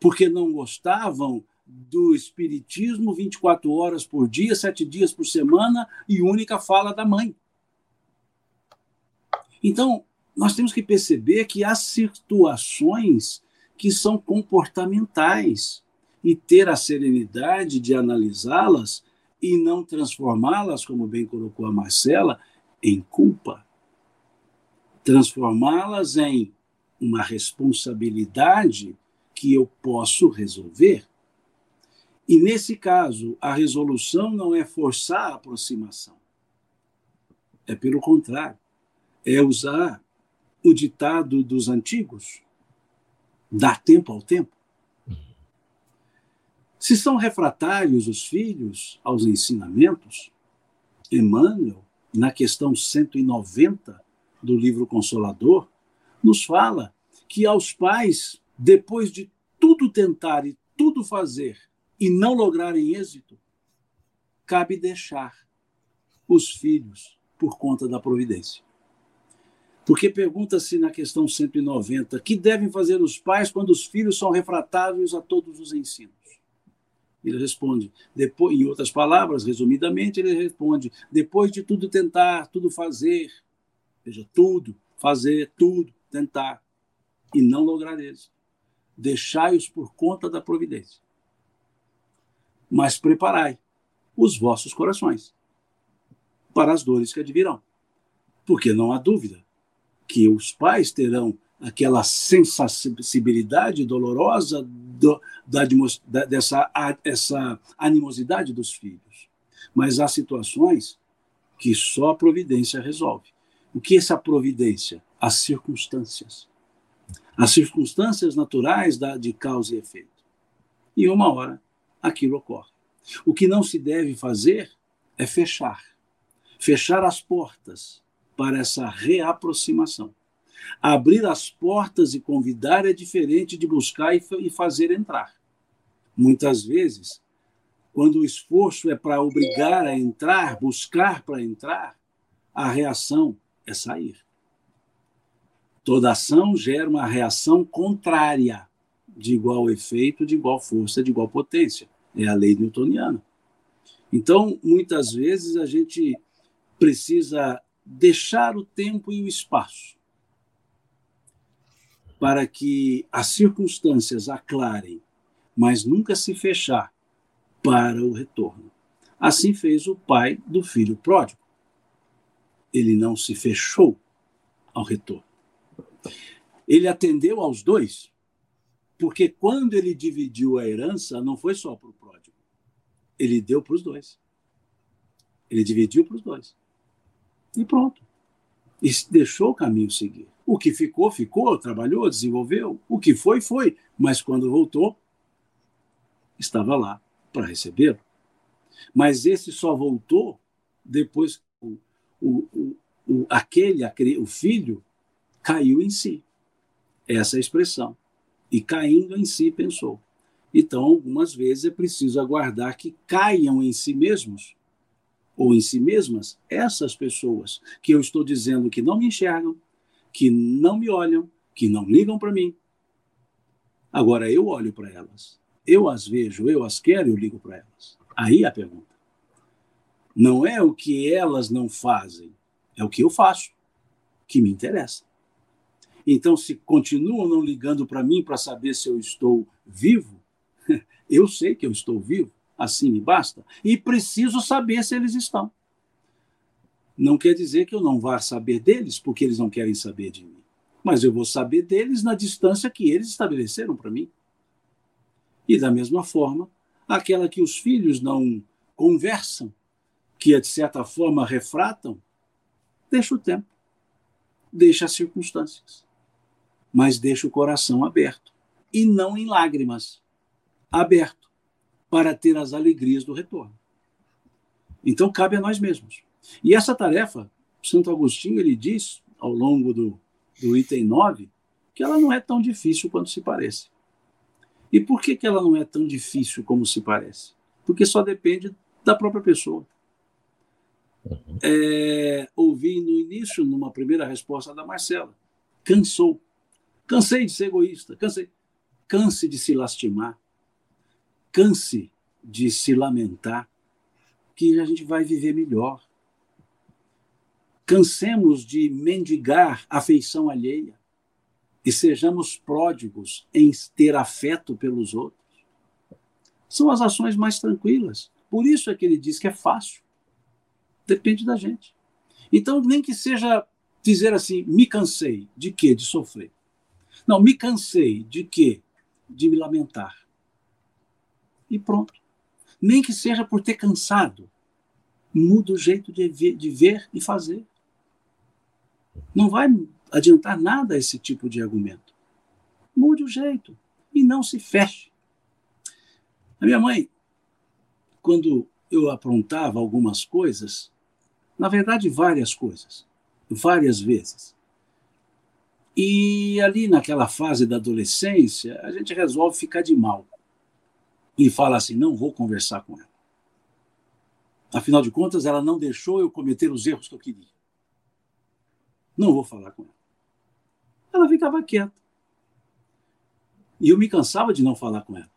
porque não gostavam do espiritismo 24 horas por dia, sete dias por semana e única fala da mãe. Então, nós temos que perceber que há situações que são comportamentais e ter a serenidade de analisá-las e não transformá-las, como bem colocou a Marcela, em culpa. Transformá-las em uma responsabilidade que eu posso resolver. E nesse caso, a resolução não é forçar a aproximação. É pelo contrário, é usar o ditado dos antigos, dar tempo ao tempo. Se são refratários os filhos aos ensinamentos, Emmanuel, na questão 190 do livro Consolador, nos fala que aos pais depois de tudo tentar e tudo fazer e não lograrem êxito, cabe deixar os filhos por conta da providência. Porque pergunta-se na questão 190: que devem fazer os pais quando os filhos são refratários a todos os ensinos? Ele responde, depois, em outras palavras, resumidamente, ele responde: depois de tudo tentar, tudo fazer, veja, tudo, fazer, tudo, tentar, e não lograr êxito deixai-os por conta da providência. Mas preparai os vossos corações para as dores que advirão. Porque não há dúvida que os pais terão aquela sensibilidade dolorosa do, da, dessa essa animosidade dos filhos. Mas há situações que só a providência resolve. O que é essa providência? As circunstâncias as circunstâncias naturais da, de causa e efeito. E uma hora aquilo ocorre. O que não se deve fazer é fechar. Fechar as portas para essa reaproximação. Abrir as portas e convidar é diferente de buscar e fazer entrar. Muitas vezes, quando o esforço é para obrigar a entrar, buscar para entrar, a reação é sair. Toda ação gera uma reação contrária, de igual efeito, de igual força, de igual potência. É a lei newtoniana. Então, muitas vezes a gente precisa deixar o tempo e o espaço para que as circunstâncias aclarem, mas nunca se fechar para o retorno. Assim fez o pai do filho pródigo. Ele não se fechou ao retorno. Ele atendeu aos dois, porque quando ele dividiu a herança, não foi só para o pródigo. Ele deu para os dois. Ele dividiu para os dois. E pronto. E deixou o caminho seguir. O que ficou, ficou, trabalhou, desenvolveu. O que foi, foi. Mas quando voltou, estava lá para recebê-lo. Mas esse só voltou depois que o, o, o, aquele, aquele, o filho, caiu em si. Essa é a expressão. E caindo em si, pensou. Então, algumas vezes é preciso aguardar que caiam em si mesmos ou em si mesmas essas pessoas que eu estou dizendo que não me enxergam, que não me olham, que não ligam para mim. Agora eu olho para elas, eu as vejo, eu as quero, eu ligo para elas. Aí a pergunta. Não é o que elas não fazem, é o que eu faço que me interessa. Então, se continuam não ligando para mim para saber se eu estou vivo, eu sei que eu estou vivo assim me basta, e preciso saber se eles estão. Não quer dizer que eu não vá saber deles, porque eles não querem saber de mim. Mas eu vou saber deles na distância que eles estabeleceram para mim. E da mesma forma, aquela que os filhos não conversam, que de certa forma refratam, deixa o tempo, deixa as circunstâncias, mas deixa o coração aberto e não em lágrimas, aberto para ter as alegrias do retorno. Então cabe a nós mesmos. E essa tarefa, Santo Agostinho ele diz ao longo do, do item 9 que ela não é tão difícil quanto se parece. E por que, que ela não é tão difícil como se parece? Porque só depende da própria pessoa. Uhum. É, ouvi no início, numa primeira resposta da Marcela, cansou. Cansei de ser egoísta, cansei. Canse de se lastimar, canse de se lamentar, que a gente vai viver melhor. Cansemos de mendigar afeição alheia e sejamos pródigos em ter afeto pelos outros. São as ações mais tranquilas. Por isso é que ele diz que é fácil. Depende da gente. Então, nem que seja dizer assim, me cansei de quê? De sofrer. Não, me cansei de quê? De me lamentar e pronto. Nem que seja por ter cansado. Muda o jeito de ver, de ver e fazer. Não vai adiantar nada esse tipo de argumento. Mude o jeito e não se feche. A minha mãe, quando eu aprontava algumas coisas, na verdade, várias coisas, várias vezes. E ali naquela fase da adolescência, a gente resolve ficar de mal e fala assim: não vou conversar com ela. Afinal de contas, ela não deixou eu cometer os erros que eu queria. Não vou falar com ela. Ela ficava quieta. E eu me cansava de não falar com ela.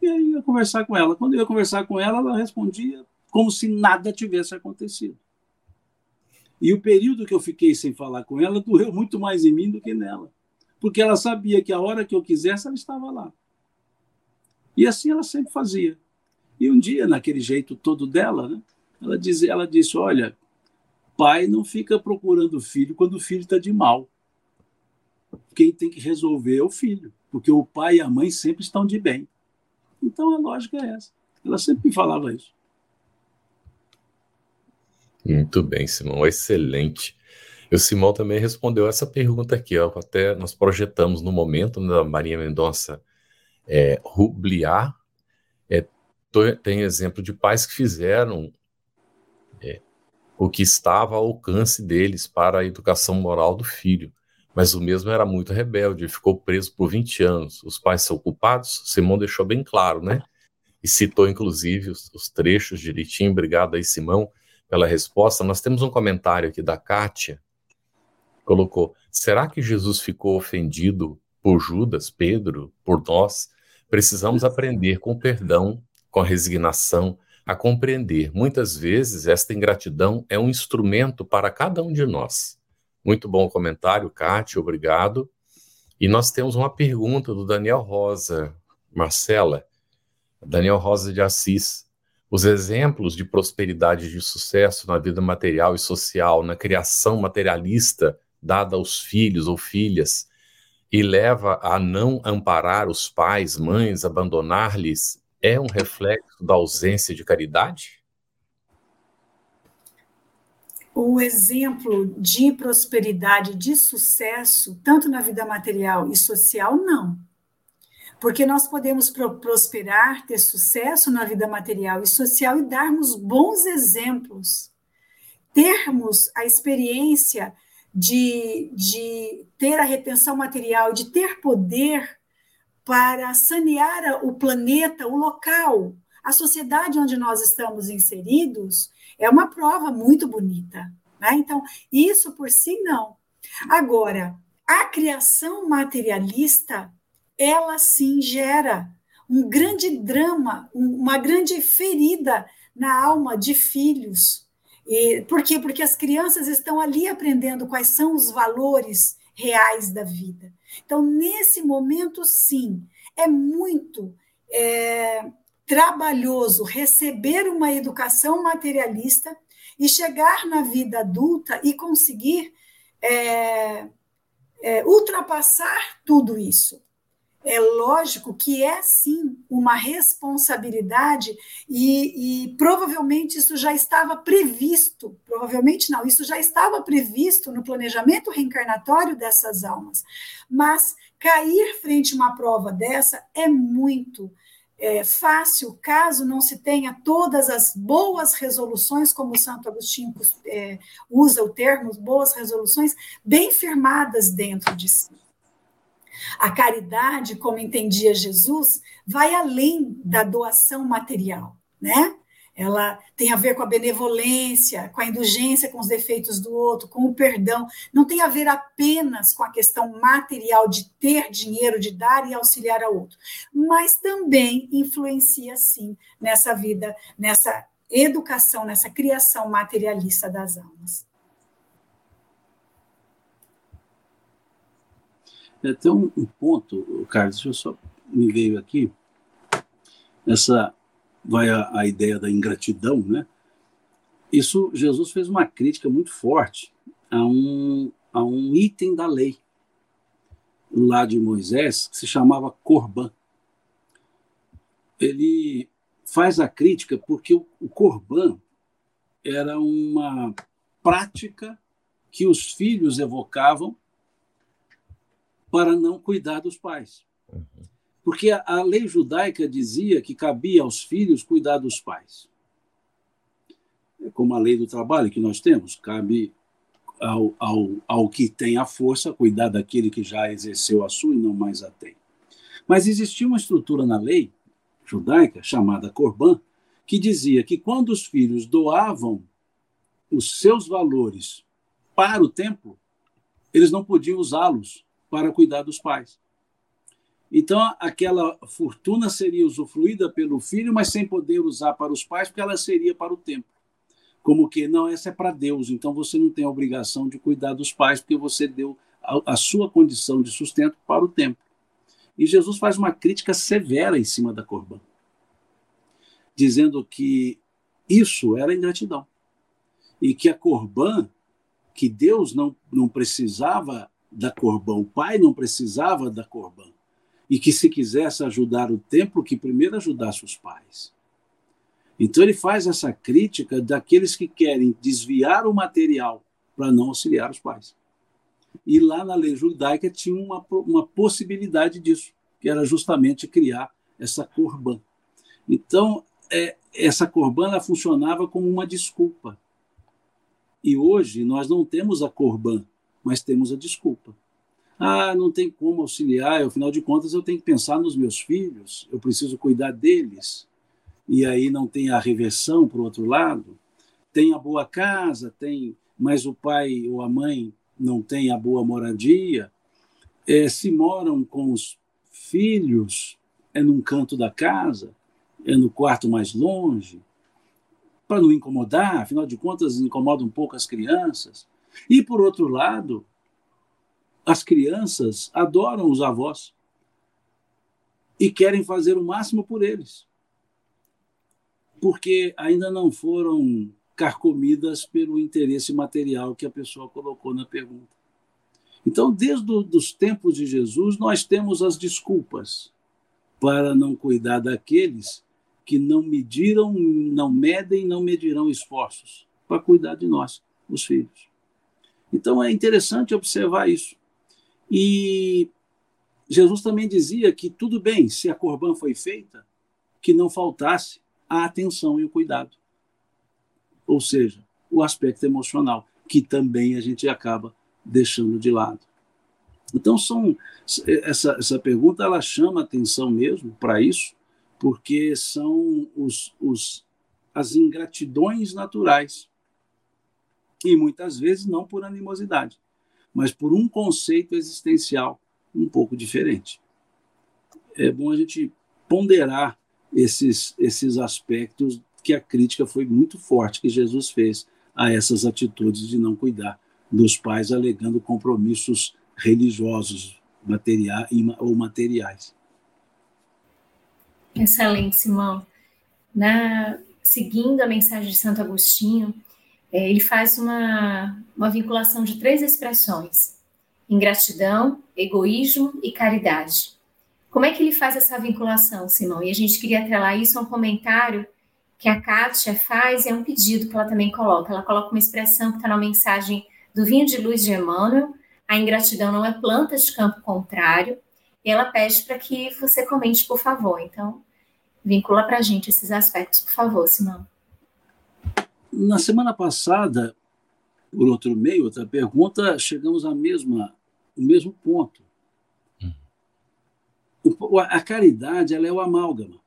E aí eu ia conversar com ela. Quando eu ia conversar com ela, ela respondia como se nada tivesse acontecido. E o período que eu fiquei sem falar com ela doeu muito mais em mim do que nela. Porque ela sabia que a hora que eu quisesse, ela estava lá. E assim ela sempre fazia. E um dia, naquele jeito todo dela, né, ela, diz, ela disse: Olha, pai não fica procurando filho quando o filho está de mal. Quem tem que resolver é o filho, porque o pai e a mãe sempre estão de bem. Então a lógica é essa. Ela sempre me falava isso. Muito bem, Simão, excelente. E o Simão também respondeu essa pergunta aqui, ó, até nós projetamos no momento né, da Maria Mendonça é, Rubliar, é, tem exemplo de pais que fizeram é, o que estava ao alcance deles para a educação moral do filho, mas o mesmo era muito rebelde, ficou preso por 20 anos. Os pais são culpados? Simão deixou bem claro, né? E citou, inclusive, os, os trechos direitinho. Obrigado aí, Simão, pela resposta. Nós temos um comentário aqui da Kátia, colocou: será que Jesus ficou ofendido por Judas, Pedro, por nós, Precisamos aprender com perdão, com resignação, a compreender. Muitas vezes, esta ingratidão é um instrumento para cada um de nós. Muito bom comentário, Kátia, obrigado. E nós temos uma pergunta do Daniel Rosa, Marcela, Daniel Rosa de Assis. Os exemplos de prosperidade e de sucesso na vida material e social, na criação materialista dada aos filhos ou filhas, e leva a não amparar os pais, mães, abandonar-lhes é um reflexo da ausência de caridade? O exemplo de prosperidade, de sucesso, tanto na vida material e social, não. Porque nós podemos prosperar, ter sucesso na vida material e social e darmos bons exemplos, termos a experiência de, de ter a retenção material, de ter poder para sanear o planeta, o local, a sociedade onde nós estamos inseridos, é uma prova muito bonita. Né? Então, isso por si não. Agora, a criação materialista, ela sim gera um grande drama, uma grande ferida na alma de filhos. E, por quê? Porque as crianças estão ali aprendendo quais são os valores reais da vida. Então, nesse momento, sim, é muito é, trabalhoso receber uma educação materialista e chegar na vida adulta e conseguir é, é, ultrapassar tudo isso. É lógico que é sim uma responsabilidade e, e, provavelmente isso já estava previsto, provavelmente não, isso já estava previsto no planejamento reencarnatório dessas almas. Mas cair frente a uma prova dessa é muito é, fácil, caso não se tenha todas as boas resoluções, como Santo Agostinho é, usa o termo, boas resoluções, bem firmadas dentro de si. A caridade, como entendia Jesus, vai além da doação material, né? ela tem a ver com a benevolência, com a indulgência com os defeitos do outro, com o perdão. Não tem a ver apenas com a questão material de ter dinheiro, de dar e auxiliar ao outro, mas também influencia, sim, nessa vida, nessa educação, nessa criação materialista das almas. É, tem um, um ponto, Carlos, deixa eu só me veio aqui, essa vai a, a ideia da ingratidão, né? Isso, Jesus fez uma crítica muito forte a um, a um item da lei lá de Moisés que se chamava Corban. Ele faz a crítica porque o, o Corban era uma prática que os filhos evocavam para não cuidar dos pais. Uhum. Porque a, a lei judaica dizia que cabia aos filhos cuidar dos pais. É como a lei do trabalho que nós temos, cabe ao, ao, ao que tem a força cuidar daquele que já exerceu a sua e não mais a tem. Mas existia uma estrutura na lei judaica, chamada Corban, que dizia que quando os filhos doavam os seus valores para o templo, eles não podiam usá-los para cuidar dos pais. Então, aquela fortuna seria usufruída pelo filho, mas sem poder usar para os pais, porque ela seria para o templo. Como que, não, essa é para Deus, então você não tem a obrigação de cuidar dos pais, porque você deu a, a sua condição de sustento para o templo. E Jesus faz uma crítica severa em cima da Corban, dizendo que isso era ingratidão. E que a Corban, que Deus não, não precisava da Corban, o pai não precisava da Corban e que se quisesse ajudar o templo, que primeiro ajudasse os pais. Então ele faz essa crítica daqueles que querem desviar o material para não auxiliar os pais. E lá na lei judaica tinha uma, uma possibilidade disso, que era justamente criar essa corban. Então, é, essa corban funcionava como uma desculpa. E hoje nós não temos a corban, mas temos a desculpa. Ah, não tem como auxiliar, afinal de contas eu tenho que pensar nos meus filhos, eu preciso cuidar deles. E aí não tem a reversão para o outro lado. Tem a boa casa, tem, mas o pai ou a mãe não tem a boa moradia. É, se moram com os filhos é num canto da casa, é no quarto mais longe, para não incomodar, afinal de contas, incomoda um pouco as crianças. E, por outro lado, as crianças adoram os avós e querem fazer o máximo por eles, porque ainda não foram carcomidas pelo interesse material que a pessoa colocou na pergunta. Então, desde os tempos de Jesus, nós temos as desculpas para não cuidar daqueles que não mediram, não medem, não medirão esforços para cuidar de nós, os filhos. Então é interessante observar isso. E Jesus também dizia que tudo bem se a corban foi feita, que não faltasse a atenção e o cuidado. Ou seja, o aspecto emocional, que também a gente acaba deixando de lado. Então são essa, essa pergunta ela chama atenção mesmo para isso, porque são os, os, as ingratidões naturais. E muitas vezes não por animosidade, mas por um conceito existencial um pouco diferente. É bom a gente ponderar esses, esses aspectos que a crítica foi muito forte que Jesus fez a essas atitudes de não cuidar dos pais, alegando compromissos religiosos materiais ou materiais. Excelente, Simão. Na, seguindo a mensagem de Santo Agostinho, é, ele faz uma, uma vinculação de três expressões: ingratidão, egoísmo e caridade. Como é que ele faz essa vinculação, Simão? E a gente queria atrelar isso a um comentário que a Kátia faz e é um pedido que ela também coloca. Ela coloca uma expressão que está na mensagem do Vinho de Luz de Emmanuel: a ingratidão não é planta de campo contrário, e ela pede para que você comente, por favor. Então, vincula para a gente esses aspectos, por favor, Simão. Na semana passada, por outro meio, outra pergunta, chegamos ao mesma, mesmo ponto. Hum. A caridade ela é o amálgama.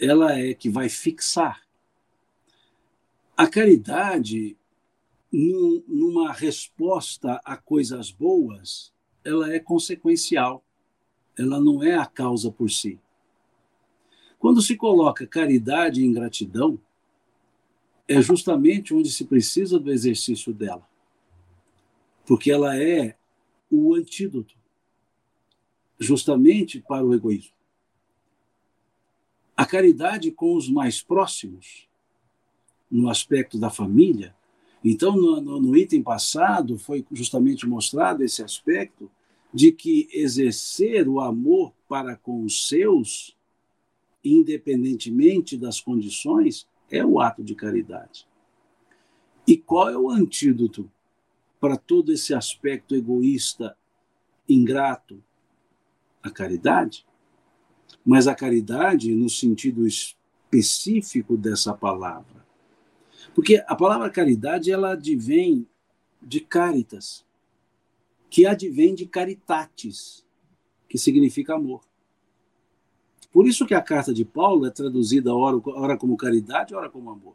Ela é que vai fixar. A caridade, numa resposta a coisas boas, ela é consequencial, ela não é a causa por si. Quando se coloca caridade e ingratidão, é justamente onde se precisa do exercício dela, porque ela é o antídoto justamente para o egoísmo. A caridade com os mais próximos, no aspecto da família, então, no, no, no, item passado, foi justamente mostrado esse aspecto de que exercer o amor para com os seus, independentemente das condições, é o ato de caridade. E qual é o antídoto para todo esse aspecto egoísta, ingrato? A caridade. Mas a caridade, no sentido específico dessa palavra. Porque a palavra caridade, ela advém de caritas, que advém de caritatis, que significa amor. Por isso que a carta de Paulo é traduzida ora, ora como caridade, ora como amor.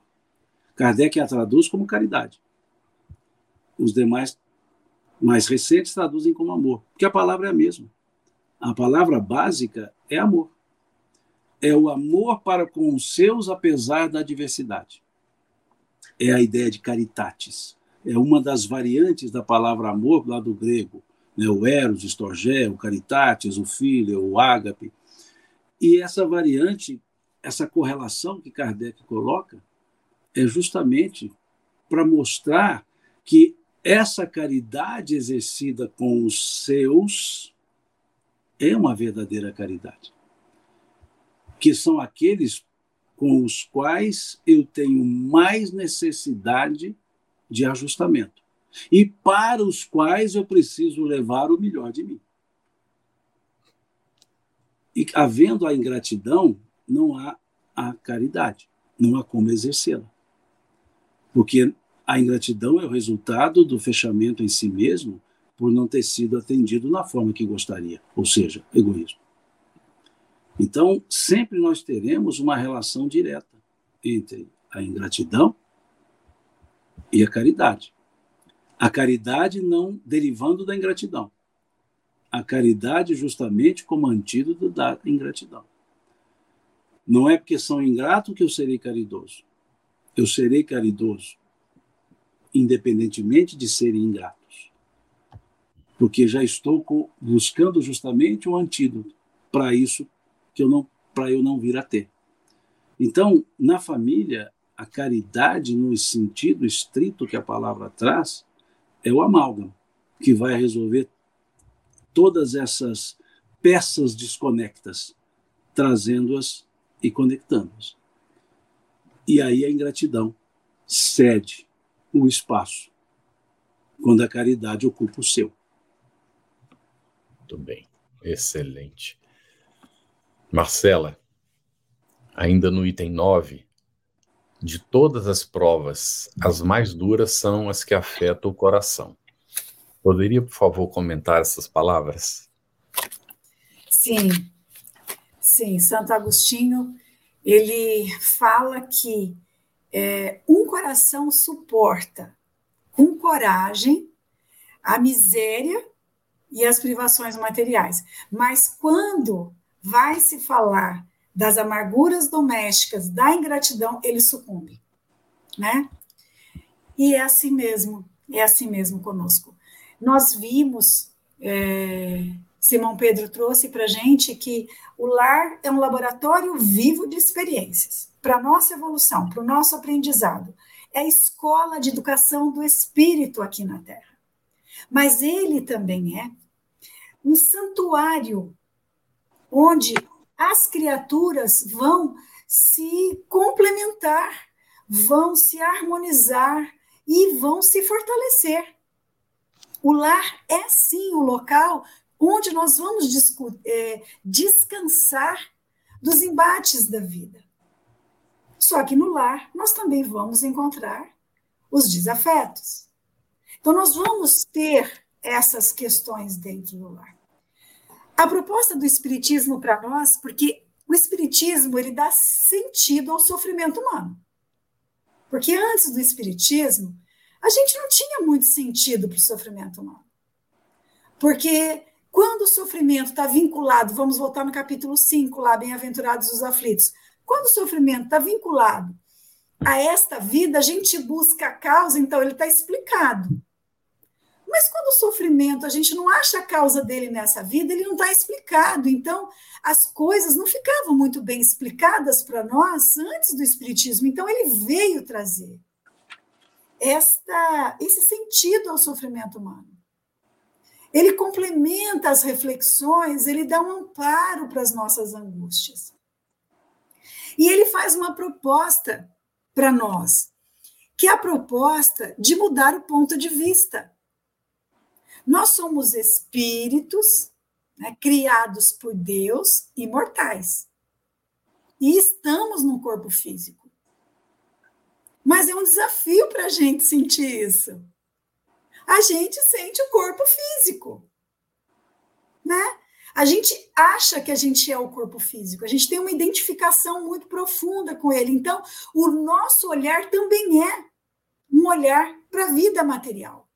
Kardec a traduz como caridade. Os demais, mais recentes, traduzem como amor, porque a palavra é a mesma. A palavra básica é amor. É o amor para com os seus, apesar da adversidade. É a ideia de caritatis. É uma das variantes da palavra amor lá do grego. Né? O eros, o storgé, o caritatis, o filho, o ágape e essa variante, essa correlação que Kardec coloca, é justamente para mostrar que essa caridade exercida com os seus é uma verdadeira caridade. Que são aqueles com os quais eu tenho mais necessidade de ajustamento e para os quais eu preciso levar o melhor de mim. E havendo a ingratidão, não há a caridade, não há como exercê-la. Porque a ingratidão é o resultado do fechamento em si mesmo por não ter sido atendido na forma que gostaria, ou seja, egoísmo. Então, sempre nós teremos uma relação direta entre a ingratidão e a caridade. A caridade não derivando da ingratidão. A caridade justamente como antídoto da ingratidão. Não é porque são ingrato que eu serei caridoso. Eu serei caridoso independentemente de serem ingratos. Porque já estou buscando justamente um antídoto para isso que eu não para eu não vir a ter. Então, na família, a caridade no sentido estrito que a palavra traz é o amálgama, que vai resolver todas essas peças desconectas, trazendo-as e conectando-as. E aí a ingratidão cede o espaço, quando a caridade ocupa o seu. Muito bem, excelente. Marcela, ainda no item 9, de todas as provas, as mais duras são as que afetam o coração. Poderia, por favor, comentar essas palavras? Sim, sim. Santo Agostinho ele fala que é, um coração suporta com coragem a miséria e as privações materiais, mas quando vai se falar das amarguras domésticas, da ingratidão, ele sucumbe, né? E é assim mesmo, é assim mesmo conosco. Nós vimos, é, Simão Pedro trouxe para gente que o lar é um laboratório vivo de experiências para nossa evolução, para o nosso aprendizado. É a escola de educação do espírito aqui na Terra. Mas ele também é um santuário onde as criaturas vão se complementar, vão se harmonizar e vão se fortalecer. O lar é sim o local onde nós vamos é, descansar dos embates da vida. Só que no lar nós também vamos encontrar os desafetos. Então nós vamos ter essas questões dentro do lar. A proposta do espiritismo para nós, porque o espiritismo ele dá sentido ao sofrimento humano. Porque antes do espiritismo, a gente não tinha muito sentido para o sofrimento humano. Porque quando o sofrimento está vinculado, vamos voltar no capítulo 5, lá, Bem-aventurados os aflitos. Quando o sofrimento está vinculado a esta vida, a gente busca a causa, então ele está explicado. Mas quando o sofrimento, a gente não acha a causa dele nessa vida, ele não está explicado. Então, as coisas não ficavam muito bem explicadas para nós antes do Espiritismo. Então, ele veio trazer esta, esse sentido ao sofrimento humano. Ele complementa as reflexões, ele dá um amparo para as nossas angústias. E ele faz uma proposta para nós, que é a proposta de mudar o ponto de vista. Nós somos espíritos né, criados por Deus, imortais. E estamos num corpo físico. Mas é um desafio para a gente sentir isso. A gente sente o corpo físico. Né? A gente acha que a gente é o corpo físico, a gente tem uma identificação muito profunda com ele. Então, o nosso olhar também é um olhar para a vida material.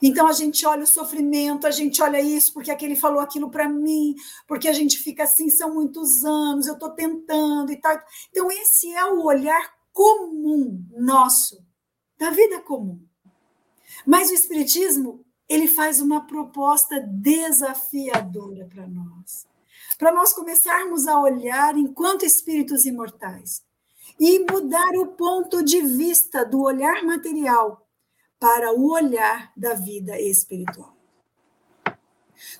Então a gente olha o sofrimento, a gente olha isso porque aquele falou aquilo para mim, porque a gente fica assim, são muitos anos, eu estou tentando e tal. Então esse é o olhar comum nosso, da vida comum. Mas o espiritismo ele faz uma proposta desafiadora para nós. Para nós começarmos a olhar enquanto espíritos imortais e mudar o ponto de vista do olhar material para o olhar da vida espiritual.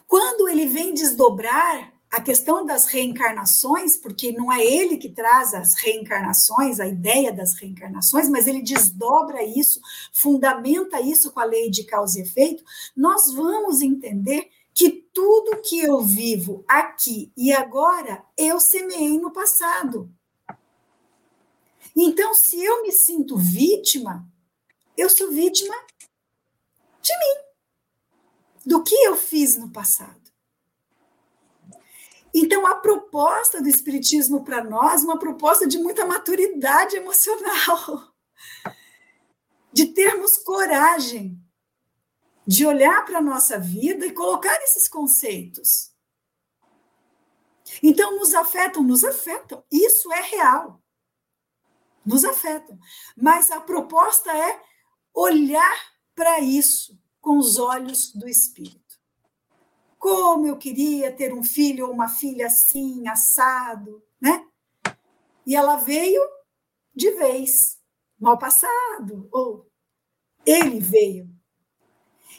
Quando ele vem desdobrar a questão das reencarnações, porque não é ele que traz as reencarnações, a ideia das reencarnações, mas ele desdobra isso, fundamenta isso com a lei de causa e efeito, nós vamos entender que tudo que eu vivo aqui e agora eu semeei no passado. Então, se eu me sinto vítima, eu sou vítima de mim, do que eu fiz no passado. Então, a proposta do Espiritismo para nós, uma proposta de muita maturidade emocional, de termos coragem de olhar para a nossa vida e colocar esses conceitos. Então, nos afetam, nos afetam. Isso é real. Nos afetam. Mas a proposta é olhar para isso com os olhos do Espírito. Como eu queria ter um filho ou uma filha assim, assado, né? E ela veio de vez, mal passado, ou ele veio.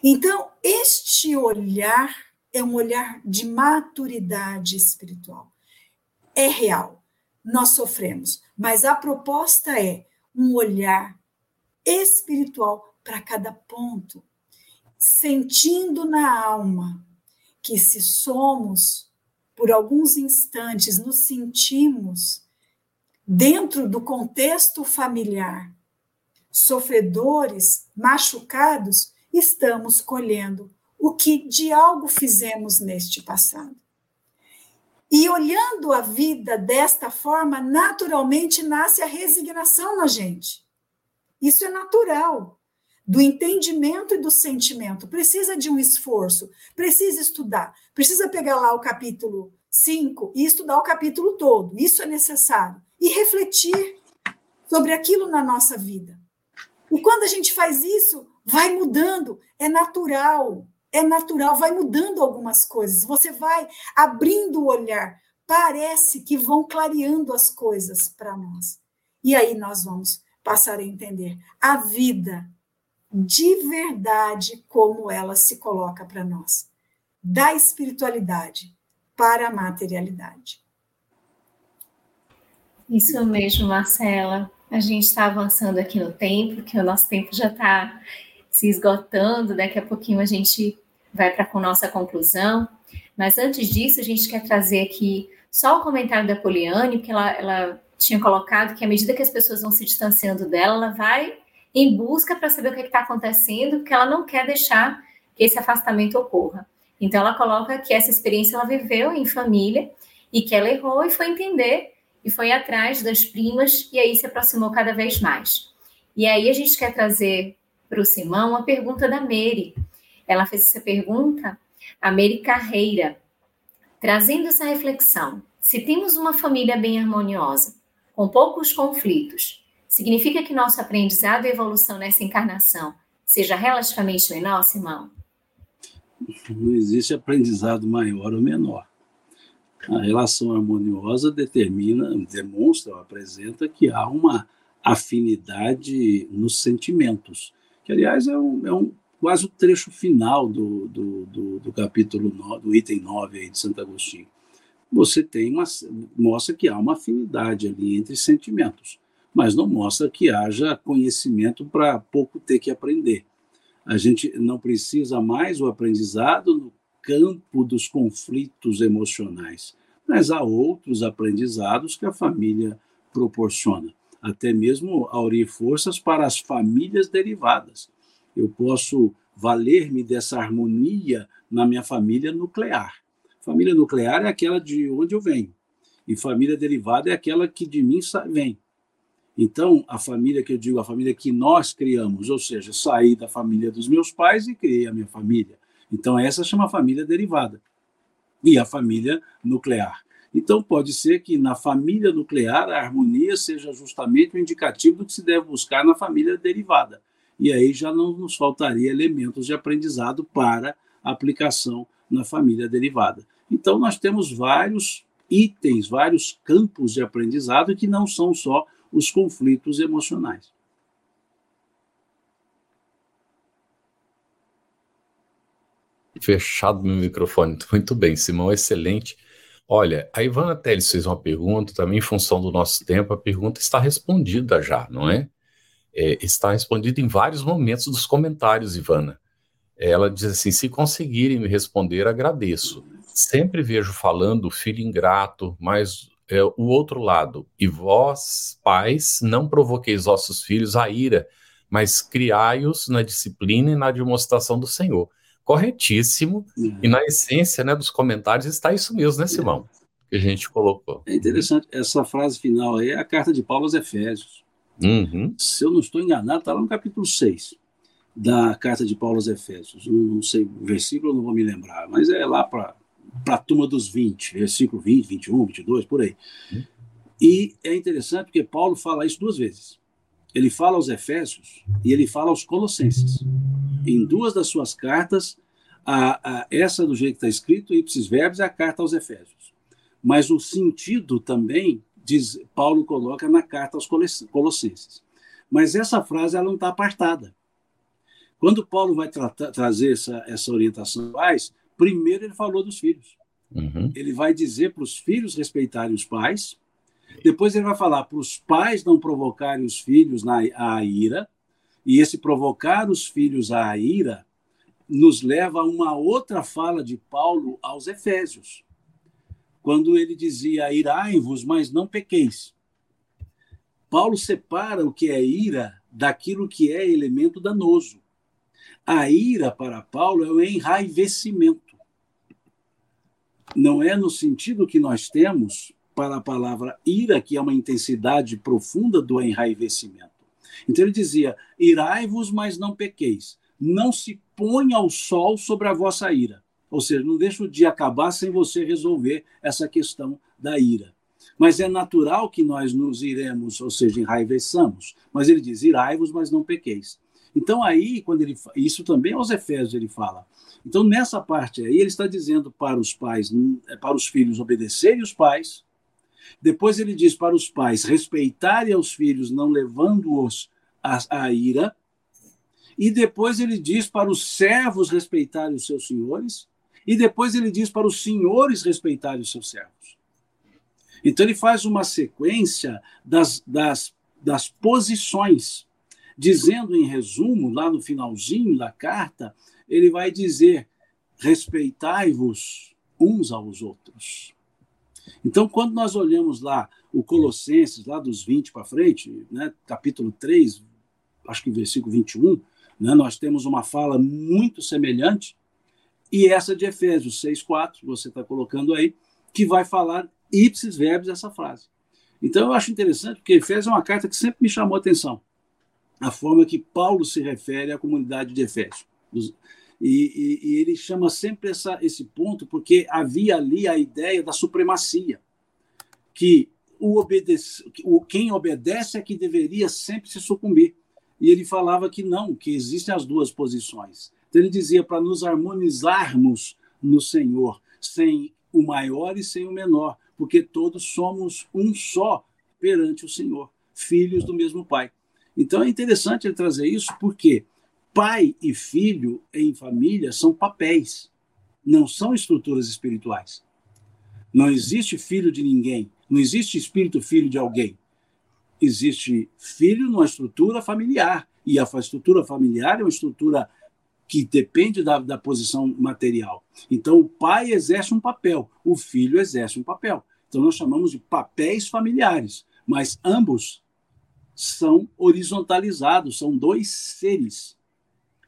Então, este olhar é um olhar de maturidade espiritual. É real. Nós sofremos, mas a proposta é um olhar espiritual para cada ponto, sentindo na alma que se somos, por alguns instantes, nos sentimos dentro do contexto familiar, sofredores, machucados, estamos colhendo o que de algo fizemos neste passado. E olhando a vida desta forma, naturalmente nasce a resignação na gente. Isso é natural do entendimento e do sentimento. Precisa de um esforço, precisa estudar, precisa pegar lá o capítulo 5 e estudar o capítulo todo. Isso é necessário. E refletir sobre aquilo na nossa vida. E quando a gente faz isso, vai mudando, é natural, é natural, vai mudando algumas coisas. Você vai abrindo o olhar, parece que vão clareando as coisas para nós. E aí nós vamos passar a entender a vida de verdade como ela se coloca para nós, da espiritualidade para a materialidade. Isso mesmo, Marcela. A gente está avançando aqui no tempo, que o nosso tempo já está se esgotando. Daqui a pouquinho a gente vai para a nossa conclusão. Mas antes disso, a gente quer trazer aqui só o comentário da Poliane, porque ela, ela tinha colocado que à medida que as pessoas vão se distanciando dela, ela vai em busca para saber o que está acontecendo, porque ela não quer deixar que esse afastamento ocorra. Então, ela coloca que essa experiência ela viveu em família e que ela errou e foi entender e foi atrás das primas e aí se aproximou cada vez mais. E aí a gente quer trazer para o Simão uma pergunta da Mary. Ela fez essa pergunta, a Mary Carreira, trazendo essa reflexão. Se temos uma família bem harmoniosa, com poucos conflitos, Significa que nosso aprendizado e evolução nessa encarnação seja relativamente menor, Simão? Não existe aprendizado maior ou menor. A relação harmoniosa determina, demonstra, apresenta que há uma afinidade nos sentimentos, que aliás é, um, é um, quase o trecho final do, do, do, do capítulo 9, do item 9 aí de Santo Agostinho. Você tem uma, mostra que há uma afinidade ali entre sentimentos mas não mostra que haja conhecimento para pouco ter que aprender. A gente não precisa mais o aprendizado no campo dos conflitos emocionais, mas há outros aprendizados que a família proporciona, até mesmo aurir forças para as famílias derivadas. Eu posso valer-me dessa harmonia na minha família nuclear. Família nuclear é aquela de onde eu venho, e família derivada é aquela que de mim vem. Então, a família que eu digo, a família que nós criamos, ou seja, saí da família dos meus pais e criei a minha família. Então, essa chama família derivada. E a família nuclear. Então, pode ser que na família nuclear a harmonia seja justamente o indicativo do que se deve buscar na família derivada. E aí já não nos faltaria elementos de aprendizado para aplicação na família derivada. Então, nós temos vários itens, vários campos de aprendizado que não são só os conflitos emocionais. Fechado meu microfone. Muito bem, Simão, excelente. Olha, a Ivana Teles fez uma pergunta, também em função do nosso tempo, a pergunta está respondida já, não é? é está respondida em vários momentos dos comentários, Ivana. Ela diz assim: se conseguirem me responder, agradeço. Sempre vejo falando filho ingrato, mas é, o outro lado. E vós, pais, não provoqueis vossos filhos a ira, mas criai-os na disciplina e na demonstração do Senhor. Corretíssimo. Uhum. E na essência né, dos comentários está isso mesmo, né, Simão? Que a gente colocou. É interessante. Essa frase final aí é a carta de Paulo aos Efésios. Uhum. Se eu não estou enganado, está lá no capítulo 6. da carta de Paulo aos Efésios. Não sei o versículo, não vou me lembrar, mas é lá para a turma dos 20, versículo 20, 21, 22, por aí. E é interessante porque Paulo fala isso duas vezes. Ele fala aos Efésios e ele fala aos Colossenses. Em duas das suas cartas, a, a, essa do jeito que está escrito, ipsis verbis, é a carta aos Efésios. Mas o sentido também, diz, Paulo coloca na carta aos Colossenses. Mas essa frase ela não está apartada. Quando Paulo vai tra trazer essa, essa orientação pais, primeiro ele falou dos filhos. Uhum. Ele vai dizer para os filhos respeitarem os pais, depois ele vai falar para os pais não provocarem os filhos na, à ira, e esse provocar os filhos à ira nos leva a uma outra fala de Paulo aos Efésios, quando ele dizia: Irai-vos, mas não pequeis. Paulo separa o que é ira daquilo que é elemento danoso. A ira, para Paulo, é o enraivecimento. Não é no sentido que nós temos para a palavra ira, que é uma intensidade profunda do enraivecimento. Então ele dizia: Irai-vos, mas não pequeis. Não se ponha o sol sobre a vossa ira. Ou seja, não deixa o dia acabar sem você resolver essa questão da ira. Mas é natural que nós nos iremos, ou seja, enraiveçamos. Mas ele diz: irai-vos, mas não pequeis. Então aí, quando ele isso também aos Efésios ele fala. Então nessa parte aí ele está dizendo para os pais, para os filhos obedecerem os pais. Depois ele diz para os pais respeitarem os filhos, não levando-os à, à ira. E depois ele diz para os servos respeitarem os seus senhores. E depois ele diz para os senhores respeitarem os seus servos. Então ele faz uma sequência das, das, das posições dizendo em resumo, lá no finalzinho da carta, ele vai dizer: respeitai-vos uns aos outros. Então, quando nós olhamos lá o Colossenses, lá dos 20 para frente, né, capítulo 3, acho que versículo 21, né, nós temos uma fala muito semelhante, e essa de Efésios 6, 4, você está colocando aí, que vai falar ipsis verbis essa frase. Então, eu acho interessante, porque Efésios é uma carta que sempre me chamou a atenção a forma que Paulo se refere à comunidade de Efésio. E, e, e, ele chama sempre essa, esse ponto porque havia ali a ideia da supremacia, que o, obedece, o quem obedece é que deveria sempre se sucumbir. E ele falava que não, que existem as duas posições. Então ele dizia para nos harmonizarmos no Senhor, sem o maior e sem o menor, porque todos somos um só perante o Senhor, filhos do mesmo Pai. Então é interessante ele trazer isso porque pai e filho em família são papéis, não são estruturas espirituais. Não existe filho de ninguém, não existe espírito filho de alguém. Existe filho numa estrutura familiar, e a estrutura familiar é uma estrutura que depende da, da posição material. Então, o pai exerce um papel, o filho exerce um papel. Então, nós chamamos de papéis familiares, mas ambos são horizontalizados, são dois seres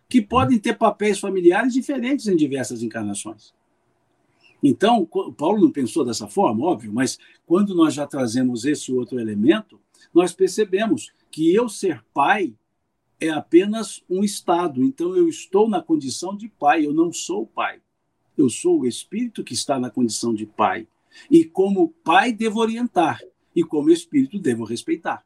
que podem ter papéis familiares diferentes em diversas encarnações. Então, Paulo não pensou dessa forma, óbvio, mas quando nós já trazemos esse outro elemento, nós percebemos que eu ser pai é apenas um estado. Então, eu estou na condição de pai, eu não sou pai. Eu sou o espírito que está na condição de pai. E como pai, devo orientar, e como espírito, devo respeitar.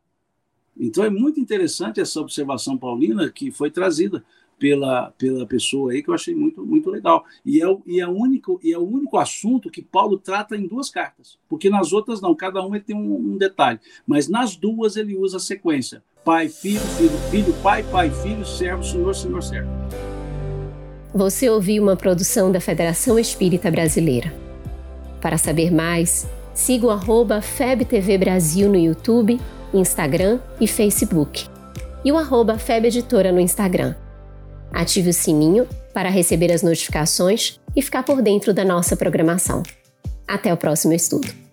Então é muito interessante essa observação paulina que foi trazida pela, pela pessoa aí que eu achei muito, muito legal. E é, o, e, é único, e é o único assunto que Paulo trata em duas cartas, porque nas outras não, cada uma tem um, um detalhe, mas nas duas ele usa a sequência: pai, filho, filho, filho, pai, pai, filho, servo, senhor, senhor, servo. Você ouviu uma produção da Federação Espírita Brasileira. Para saber mais, siga o FebTV Brasil no YouTube Instagram e Facebook, e o arroba FebEditora no Instagram. Ative o sininho para receber as notificações e ficar por dentro da nossa programação. Até o próximo estudo!